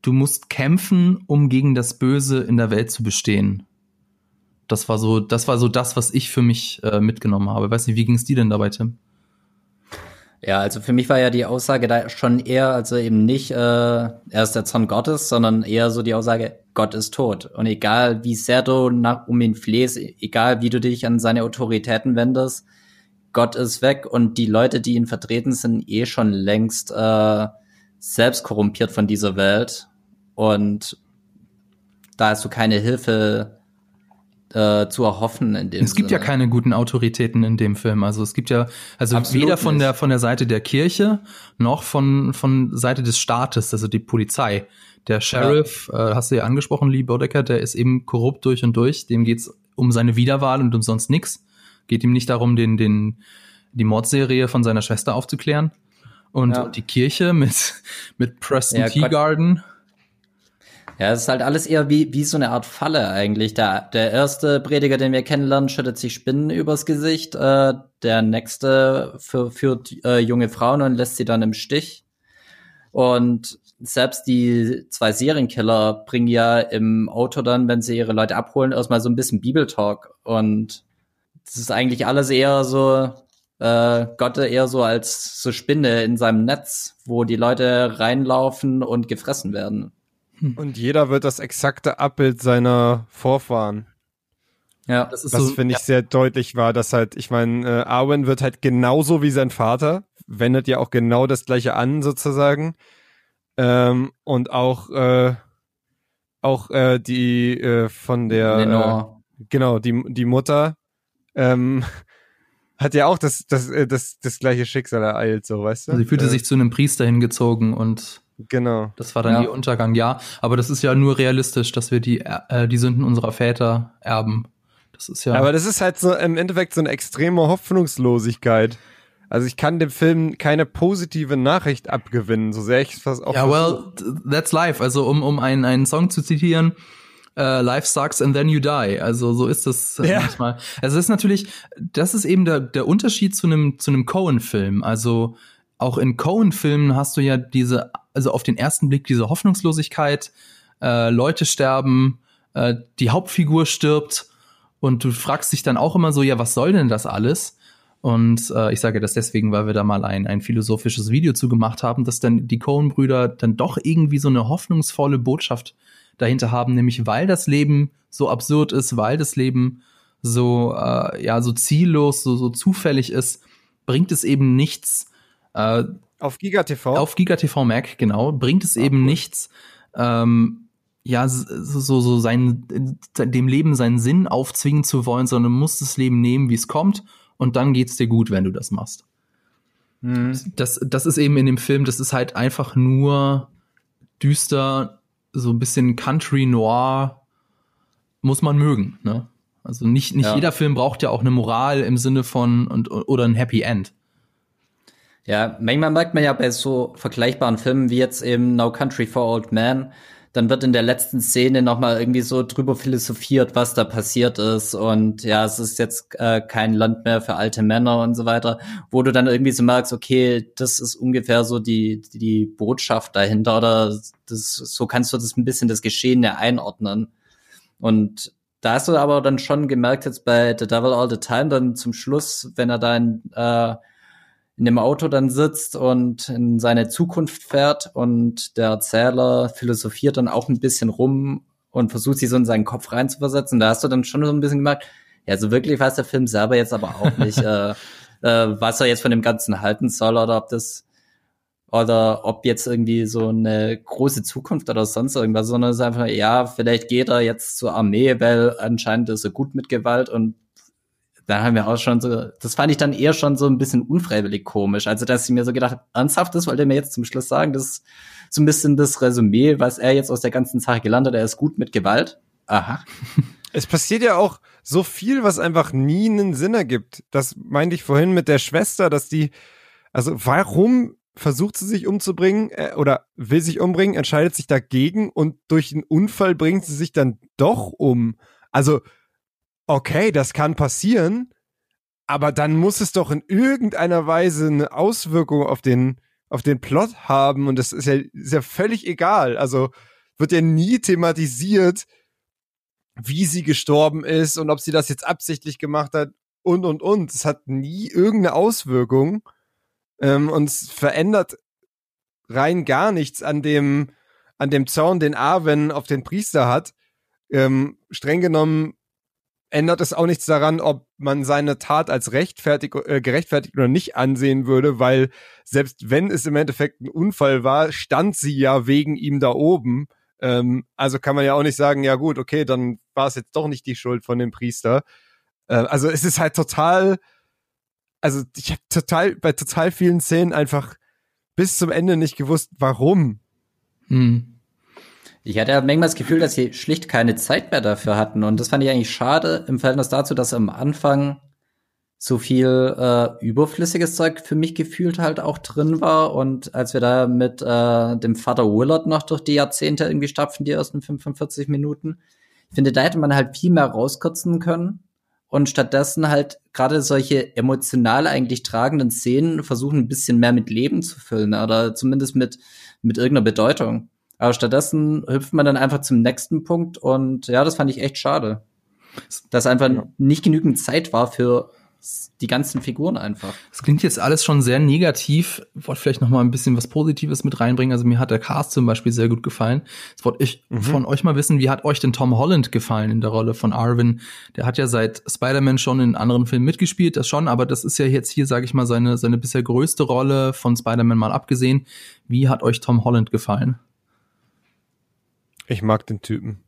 du musst kämpfen, um gegen das Böse in der Welt zu bestehen. Das war so, das war so das, was ich für mich äh, mitgenommen habe. Weiß nicht, wie ging es dir denn dabei, Tim? Ja, also für mich war ja die Aussage da schon eher, also eben nicht, äh, er ist der Zorn Gottes, sondern eher so die Aussage, Gott ist tot. Und egal wie sehr du nach, um ihn flehst, egal wie du dich an seine Autoritäten wendest, Gott ist weg und die Leute, die ihn vertreten, sind eh schon längst äh, selbst korrumpiert von dieser Welt. Und da hast du keine Hilfe äh, zu erhoffen in dem Es gibt Sinne. ja keine guten Autoritäten in dem Film. Also es gibt ja, also Absolut weder von nicht. der von der Seite der Kirche noch von von Seite des Staates, also die Polizei. Der Sheriff, ja. äh, hast du ja angesprochen, Lee Bodecker, der ist eben korrupt durch und durch. Dem geht's um seine Wiederwahl und um sonst nix. Geht ihm nicht darum, den den die Mordserie von seiner Schwester aufzuklären. Und ja. die Kirche mit mit Preston ja, Teagarden. Ja, es ist halt alles eher wie, wie so eine Art Falle eigentlich. Der, der erste Prediger, den wir kennenlernen, schüttet sich Spinnen übers Gesicht. Äh, der nächste für, führt äh, junge Frauen und lässt sie dann im Stich. Und selbst die zwei Serienkiller bringen ja im Auto dann, wenn sie ihre Leute abholen, erstmal so ein bisschen Bibeltalk. Und das ist eigentlich alles eher so, äh, Gott eher so als so Spinne in seinem Netz, wo die Leute reinlaufen und gefressen werden. Hm. Und jeder wird das exakte Abbild seiner Vorfahren. Ja, das ist Was so, finde ich ja. sehr deutlich war, dass halt, ich meine, äh, Arwen wird halt genauso wie sein Vater, wendet ja auch genau das gleiche an, sozusagen. Ähm, und auch, äh, auch äh, die äh, von der äh, genau, die, die Mutter ähm, hat ja auch das, das, äh, das, das gleiche Schicksal ereilt, so, weißt du? Also sie fühlte äh, sich zu einem Priester hingezogen und Genau. Das war dann ja. ihr Untergang, ja. Aber das ist ja nur realistisch, dass wir die, äh, die Sünden unserer Väter erben. Das ist ja. Aber das ist halt so im Endeffekt so eine extreme Hoffnungslosigkeit. Also ich kann dem Film keine positive Nachricht abgewinnen, so sehr ich es fast auch. Ja, well, that's life. Also um, um einen, einen Song zu zitieren, uh, life sucks and then you die. Also so ist das ja. manchmal. Also es ist natürlich, das ist eben der, der Unterschied zu einem zu einem Cohen-Film. Also auch in Cohen-Filmen hast du ja diese, also auf den ersten Blick diese Hoffnungslosigkeit, äh, Leute sterben, äh, die Hauptfigur stirbt und du fragst dich dann auch immer so, ja, was soll denn das alles? Und äh, ich sage das deswegen, weil wir da mal ein, ein philosophisches Video zu gemacht haben, dass dann die Cohen-Brüder dann doch irgendwie so eine hoffnungsvolle Botschaft dahinter haben, nämlich weil das Leben so absurd ist, weil das Leben so äh, ja so ziellos, so, so zufällig ist, bringt es eben nichts, äh, auf GigaTV? Auf GigaTV Mac, genau. Bringt es ah, eben cool. nichts, ähm, ja, so, so sein, dem Leben seinen Sinn aufzwingen zu wollen, sondern muss das Leben nehmen, wie es kommt, und dann geht's dir gut, wenn du das machst. Mhm. Das, das ist eben in dem Film, das ist halt einfach nur düster, so ein bisschen Country Noir muss man mögen, ne? Also nicht, nicht ja. jeder Film braucht ja auch eine Moral im Sinne von und, oder ein Happy End. Ja, manchmal merkt man ja bei so vergleichbaren Filmen wie jetzt eben No Country for Old Men, dann wird in der letzten Szene nochmal irgendwie so drüber philosophiert, was da passiert ist. Und ja, es ist jetzt äh, kein Land mehr für alte Männer und so weiter, wo du dann irgendwie so merkst, okay, das ist ungefähr so die, die Botschaft dahinter oder das, so kannst du das ein bisschen das Geschehene einordnen. Und da hast du aber dann schon gemerkt jetzt bei The Devil All the Time, dann zum Schluss, wenn er da in, äh, in dem Auto dann sitzt und in seine Zukunft fährt und der Erzähler philosophiert dann auch ein bisschen rum und versucht sich so in seinen Kopf reinzuversetzen. Da hast du dann schon so ein bisschen gemerkt, ja, so wirklich weiß der Film selber jetzt aber auch nicht, äh, äh, was er jetzt von dem Ganzen halten soll oder ob das oder ob jetzt irgendwie so eine große Zukunft oder sonst irgendwas, sondern es ist einfach, ja, vielleicht geht er jetzt zur Armee, weil anscheinend ist er gut mit Gewalt und da haben wir auch schon so, das fand ich dann eher schon so ein bisschen unfreiwillig komisch. Also, dass ich mir so gedacht habe, ernsthaft, das wollte er mir jetzt zum Schluss sagen, das ist so ein bisschen das Resümee, was er jetzt aus der ganzen Sache gelandet, er ist gut mit Gewalt. Aha. Es passiert ja auch so viel, was einfach nie einen Sinn ergibt. Das meinte ich vorhin mit der Schwester, dass die, also warum versucht sie sich umzubringen äh, oder will sich umbringen, entscheidet sich dagegen und durch einen Unfall bringt sie sich dann doch um. Also, okay, das kann passieren, aber dann muss es doch in irgendeiner Weise eine Auswirkung auf den, auf den Plot haben und das ist ja, ist ja völlig egal. Also wird ja nie thematisiert, wie sie gestorben ist und ob sie das jetzt absichtlich gemacht hat und und und. Es hat nie irgendeine Auswirkung ähm, und es verändert rein gar nichts an dem, an dem Zorn, den Arwen auf den Priester hat. Ähm, streng genommen ändert es auch nichts daran, ob man seine Tat als rechtfertig, äh, gerechtfertigt oder nicht ansehen würde, weil selbst wenn es im Endeffekt ein Unfall war, stand sie ja wegen ihm da oben. Ähm, also kann man ja auch nicht sagen, ja gut, okay, dann war es jetzt doch nicht die Schuld von dem Priester. Äh, also es ist halt total, also ich habe total bei total vielen Szenen einfach bis zum Ende nicht gewusst, warum. Hm. Ich hatte ja manchmal das Gefühl, dass sie schlicht keine Zeit mehr dafür hatten. Und das fand ich eigentlich schade im Verhältnis dazu, dass am Anfang so viel äh, überflüssiges Zeug für mich gefühlt halt auch drin war. Und als wir da mit äh, dem Vater Willard noch durch die Jahrzehnte irgendwie stapfen, die ersten 45 Minuten, ich finde, da hätte man halt viel mehr rauskürzen können und stattdessen halt gerade solche emotional eigentlich tragenden Szenen versuchen ein bisschen mehr mit Leben zu füllen oder zumindest mit, mit irgendeiner Bedeutung. Aber stattdessen hüpft man dann einfach zum nächsten Punkt und ja, das fand ich echt schade. Dass einfach ja. nicht genügend Zeit war für die ganzen Figuren einfach. Es klingt jetzt alles schon sehr negativ. Ich wollte vielleicht noch mal ein bisschen was Positives mit reinbringen. Also mir hat der Cast zum Beispiel sehr gut gefallen. Jetzt wollte ich mhm. von euch mal wissen, wie hat euch denn Tom Holland gefallen in der Rolle von Arvin? Der hat ja seit Spider-Man schon in anderen Filmen mitgespielt, das schon, aber das ist ja jetzt hier, sage ich mal, seine, seine bisher größte Rolle von Spider-Man mal abgesehen. Wie hat euch Tom Holland gefallen? Ich mag den Typen.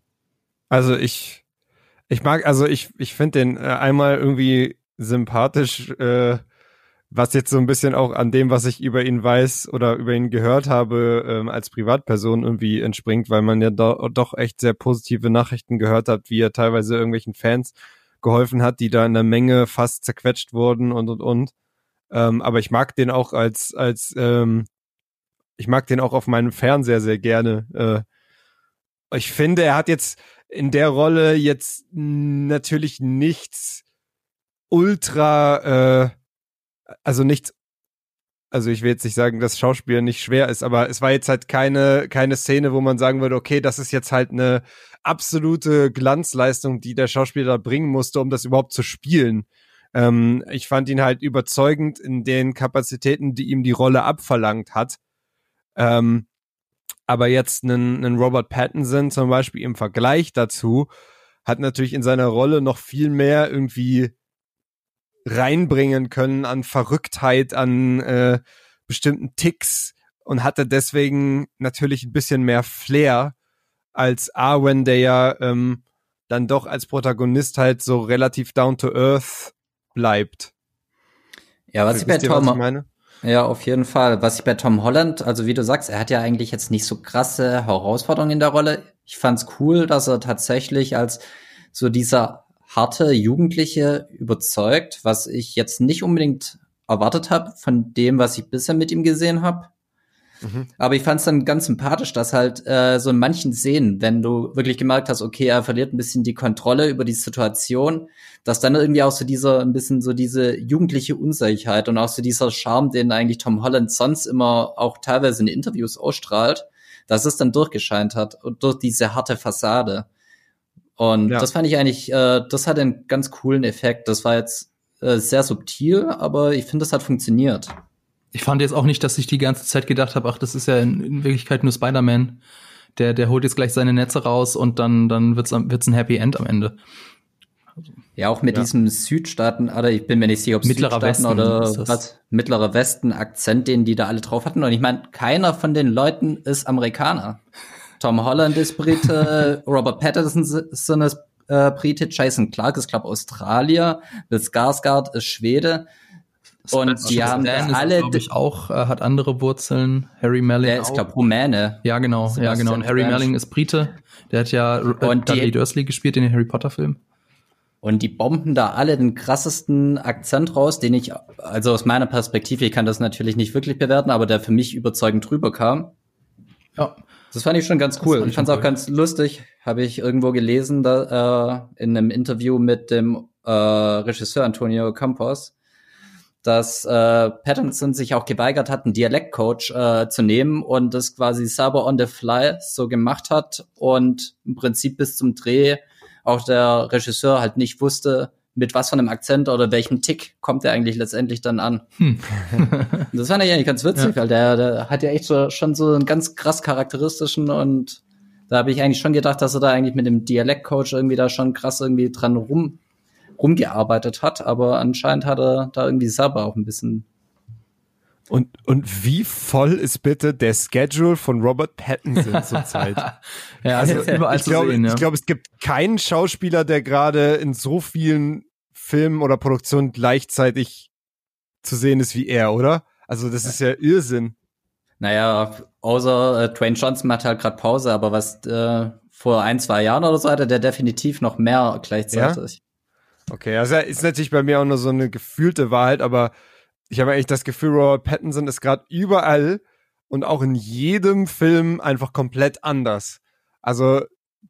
Also ich, ich mag, also ich, ich finde den äh, einmal irgendwie sympathisch, äh, was jetzt so ein bisschen auch an dem, was ich über ihn weiß oder über ihn gehört habe, ähm, als Privatperson irgendwie entspringt, weil man ja do doch echt sehr positive Nachrichten gehört hat, wie er teilweise irgendwelchen Fans geholfen hat, die da in der Menge fast zerquetscht wurden und und und. Ähm, aber ich mag den auch als, als, ähm, ich mag den auch auf meinem Fernseher sehr gerne. Äh, ich finde, er hat jetzt in der Rolle jetzt natürlich nichts ultra, äh, also nichts, also ich will jetzt nicht sagen, dass Schauspiel nicht schwer ist, aber es war jetzt halt keine, keine Szene, wo man sagen würde, okay, das ist jetzt halt eine absolute Glanzleistung, die der Schauspieler da bringen musste, um das überhaupt zu spielen. Ähm, ich fand ihn halt überzeugend in den Kapazitäten, die ihm die Rolle abverlangt hat. Ähm, aber jetzt einen, einen Robert Pattinson zum Beispiel im Vergleich dazu hat natürlich in seiner Rolle noch viel mehr irgendwie reinbringen können an Verrücktheit, an äh, bestimmten Ticks und hatte deswegen natürlich ein bisschen mehr Flair als Arwen, der ja ähm, dann doch als Protagonist halt so relativ down to earth bleibt. Ja, was ich bei Tom ich ja, auf jeden Fall. Was ich bei Tom Holland, also wie du sagst, er hat ja eigentlich jetzt nicht so krasse Herausforderungen in der Rolle. Ich fand's cool, dass er tatsächlich als so dieser harte Jugendliche überzeugt, was ich jetzt nicht unbedingt erwartet habe von dem, was ich bisher mit ihm gesehen habe. Mhm. Aber ich fand es dann ganz sympathisch, dass halt äh, so in manchen Szenen, wenn du wirklich gemerkt hast, okay, er verliert ein bisschen die Kontrolle über die Situation, dass dann irgendwie auch so dieser, ein bisschen so diese jugendliche Unsicherheit und auch so dieser Charme, den eigentlich Tom Holland sonst immer auch teilweise in Interviews ausstrahlt, dass es dann durchgescheint hat und durch diese harte Fassade. Und ja. das fand ich eigentlich, äh, das hat einen ganz coolen Effekt. Das war jetzt äh, sehr subtil, aber ich finde, das hat funktioniert. Ich fand jetzt auch nicht, dass ich die ganze Zeit gedacht habe, ach, das ist ja in, in Wirklichkeit nur Spider-Man. Der, der holt jetzt gleich seine Netze raus und dann, dann wird's, wird's ein Happy End am Ende. Ja, auch mit ja. diesem Südstaaten, oder ich bin mir nicht sicher, ob Mittlerer Südstaaten Westen oder was, mittlerer Westen Akzent, den die da alle drauf hatten. Und ich meine, keiner von den Leuten ist Amerikaner. Tom Holland ist Brite, Robert Patterson ist äh, Brite, Jason Clark ist, glaube Australier, Bill Skarsgård ist Schwede. Und die haben Dan alle, glaube ich, auch äh, hat andere Wurzeln. Harry Melling Der ist, glaube Rumäne. Ja, genau, Sebastian ja, genau. Und Harry Melling ist Brite. Der hat ja äh, und Dudley Dursley gespielt in den Harry Potter Film. Und die bomben da alle den krassesten Akzent raus, den ich, also aus meiner Perspektive, ich kann das natürlich nicht wirklich bewerten, aber der für mich überzeugend drüber kam. Ja. Das fand ich schon ganz cool. Fand ich fand es auch ganz lustig. Habe ich irgendwo gelesen, da, äh, in einem Interview mit dem äh, Regisseur Antonio Campos, dass äh, Pattinson sich auch geweigert hat, einen Dialektcoach äh, zu nehmen und das quasi selber on the fly so gemacht hat und im Prinzip bis zum Dreh auch der Regisseur halt nicht wusste, mit was von einem Akzent oder welchem Tick kommt er eigentlich letztendlich dann an. Hm. das fand ich eigentlich ganz witzig, ja. weil der, der hat ja echt so, schon so einen ganz krass charakteristischen und da habe ich eigentlich schon gedacht, dass er da eigentlich mit dem Dialektcoach irgendwie da schon krass irgendwie dran rum, rumgearbeitet hat, aber anscheinend hat er da irgendwie selber auch ein bisschen und, und wie voll ist bitte der Schedule von Robert Pattinson zurzeit? ja, also, überall ich glaube, ja. ich glaube, es gibt keinen Schauspieler, der gerade in so vielen Filmen oder Produktionen gleichzeitig zu sehen ist wie er, oder? Also das ist ja Irrsinn. Naja, außer äh, Dwayne Johnson hat halt gerade Pause, aber was äh, vor ein, zwei Jahren oder so hatte, der definitiv noch mehr gleichzeitig. Ja? Okay, also ist natürlich bei mir auch nur so eine gefühlte Wahrheit, aber ich habe eigentlich das Gefühl, Robert Pattinson ist gerade überall und auch in jedem Film einfach komplett anders. Also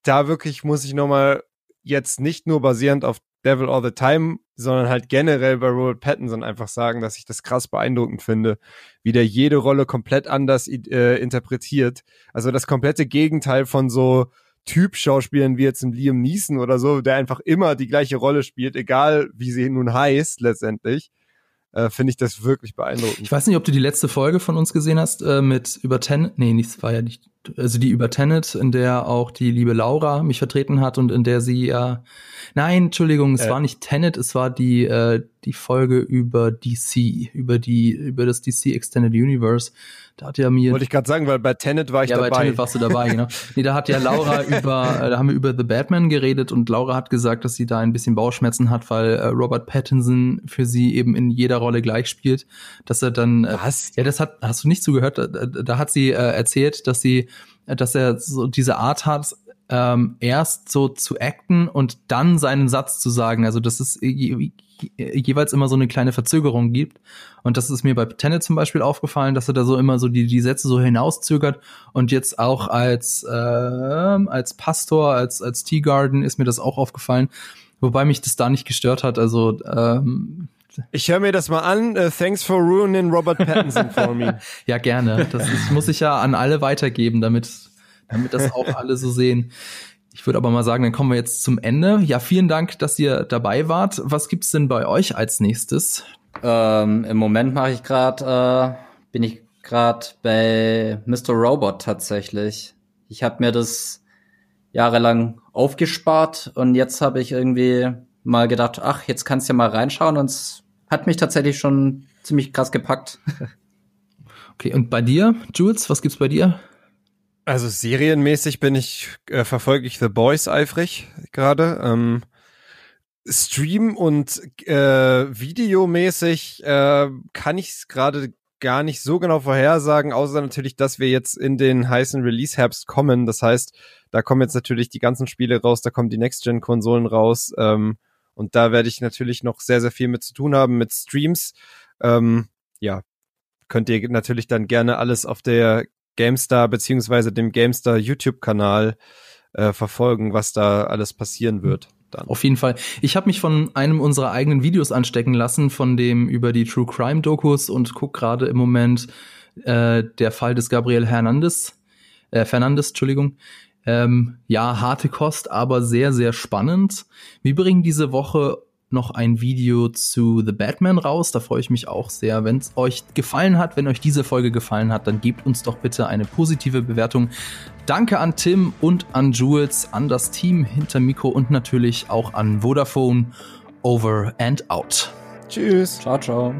da wirklich muss ich nochmal jetzt nicht nur basierend auf Devil All the Time, sondern halt generell bei Robert Pattinson einfach sagen, dass ich das krass beeindruckend finde, wie der jede Rolle komplett anders äh, interpretiert. Also das komplette Gegenteil von so Typ-Schauspielern wie jetzt im Liam Neeson oder so, der einfach immer die gleiche Rolle spielt, egal wie sie nun heißt letztendlich äh, finde ich das wirklich beeindruckend. Ich weiß nicht, ob du die letzte Folge von uns gesehen hast äh, mit über Tenet. Nee, nichts war ja nicht. Also die über Tenet, in der auch die liebe Laura mich vertreten hat und in der sie ja. Äh, nein, Entschuldigung, es äh. war nicht Tenet, es war die äh, die Folge über DC, über die über das DC Extended Universe. Da hat ja mir. Wollte ich gerade sagen, weil bei Tenet war ich ja, dabei. Ja, bei Tenet warst du dabei, genau. Nee, da hat ja Laura über, äh, da haben wir über The Batman geredet und Laura hat gesagt, dass sie da ein bisschen Bauchschmerzen hat, weil äh, Robert Pattinson für sie eben in jeder Rolle gleich spielt, dass er dann. Äh, Was? Ja, das hat, hast du nicht zugehört? Da, da hat sie äh, erzählt, dass sie, dass er so diese Art hat, ähm, erst so zu acten und dann seinen Satz zu sagen. Also das ist jeweils immer so eine kleine Verzögerung gibt. Und das ist mir bei Tenet zum Beispiel aufgefallen, dass er da so immer so die, die Sätze so hinauszögert. Und jetzt auch als, äh, als Pastor, als, als Teagarden ist mir das auch aufgefallen. Wobei mich das da nicht gestört hat. Also ähm, ich höre mir das mal an. Uh, thanks for ruining Robert Pattinson for me. ja, gerne. Das ist, muss ich ja an alle weitergeben, damit, damit das auch alle so sehen. Ich würde aber mal sagen, dann kommen wir jetzt zum Ende. Ja, vielen Dank, dass ihr dabei wart. Was gibt's denn bei euch als nächstes? Ähm, Im Moment mache ich gerade, äh, bin ich gerade bei Mr. Robot tatsächlich. Ich habe mir das jahrelang aufgespart und jetzt habe ich irgendwie mal gedacht, ach, jetzt kannst du ja mal reinschauen und es hat mich tatsächlich schon ziemlich krass gepackt. okay, und bei dir, Jules, was gibt's bei dir? Also serienmäßig bin ich, äh, verfolge ich The Boys eifrig gerade. Ähm, Stream und äh, videomäßig äh, kann ich es gerade gar nicht so genau vorhersagen, außer natürlich, dass wir jetzt in den heißen Release-Herbst kommen. Das heißt, da kommen jetzt natürlich die ganzen Spiele raus, da kommen die Next-Gen-Konsolen raus. Ähm, und da werde ich natürlich noch sehr, sehr viel mit zu tun haben mit Streams. Ähm, ja, könnt ihr natürlich dann gerne alles auf der GameStar beziehungsweise dem GameStar YouTube-Kanal äh, verfolgen, was da alles passieren wird. Dann. Auf jeden Fall. Ich habe mich von einem unserer eigenen Videos anstecken lassen, von dem über die True Crime Dokus und guck gerade im Moment äh, der Fall des Gabriel Hernandez, äh, Fernandes, Entschuldigung. Ähm, ja, harte Kost, aber sehr, sehr spannend. Wir bringen diese Woche noch ein Video zu The Batman raus. Da freue ich mich auch sehr. Wenn es euch gefallen hat, wenn euch diese Folge gefallen hat, dann gebt uns doch bitte eine positive Bewertung. Danke an Tim und an Jules, an das Team hinter Mikro und natürlich auch an Vodafone. Over and out. Tschüss. Ciao, ciao.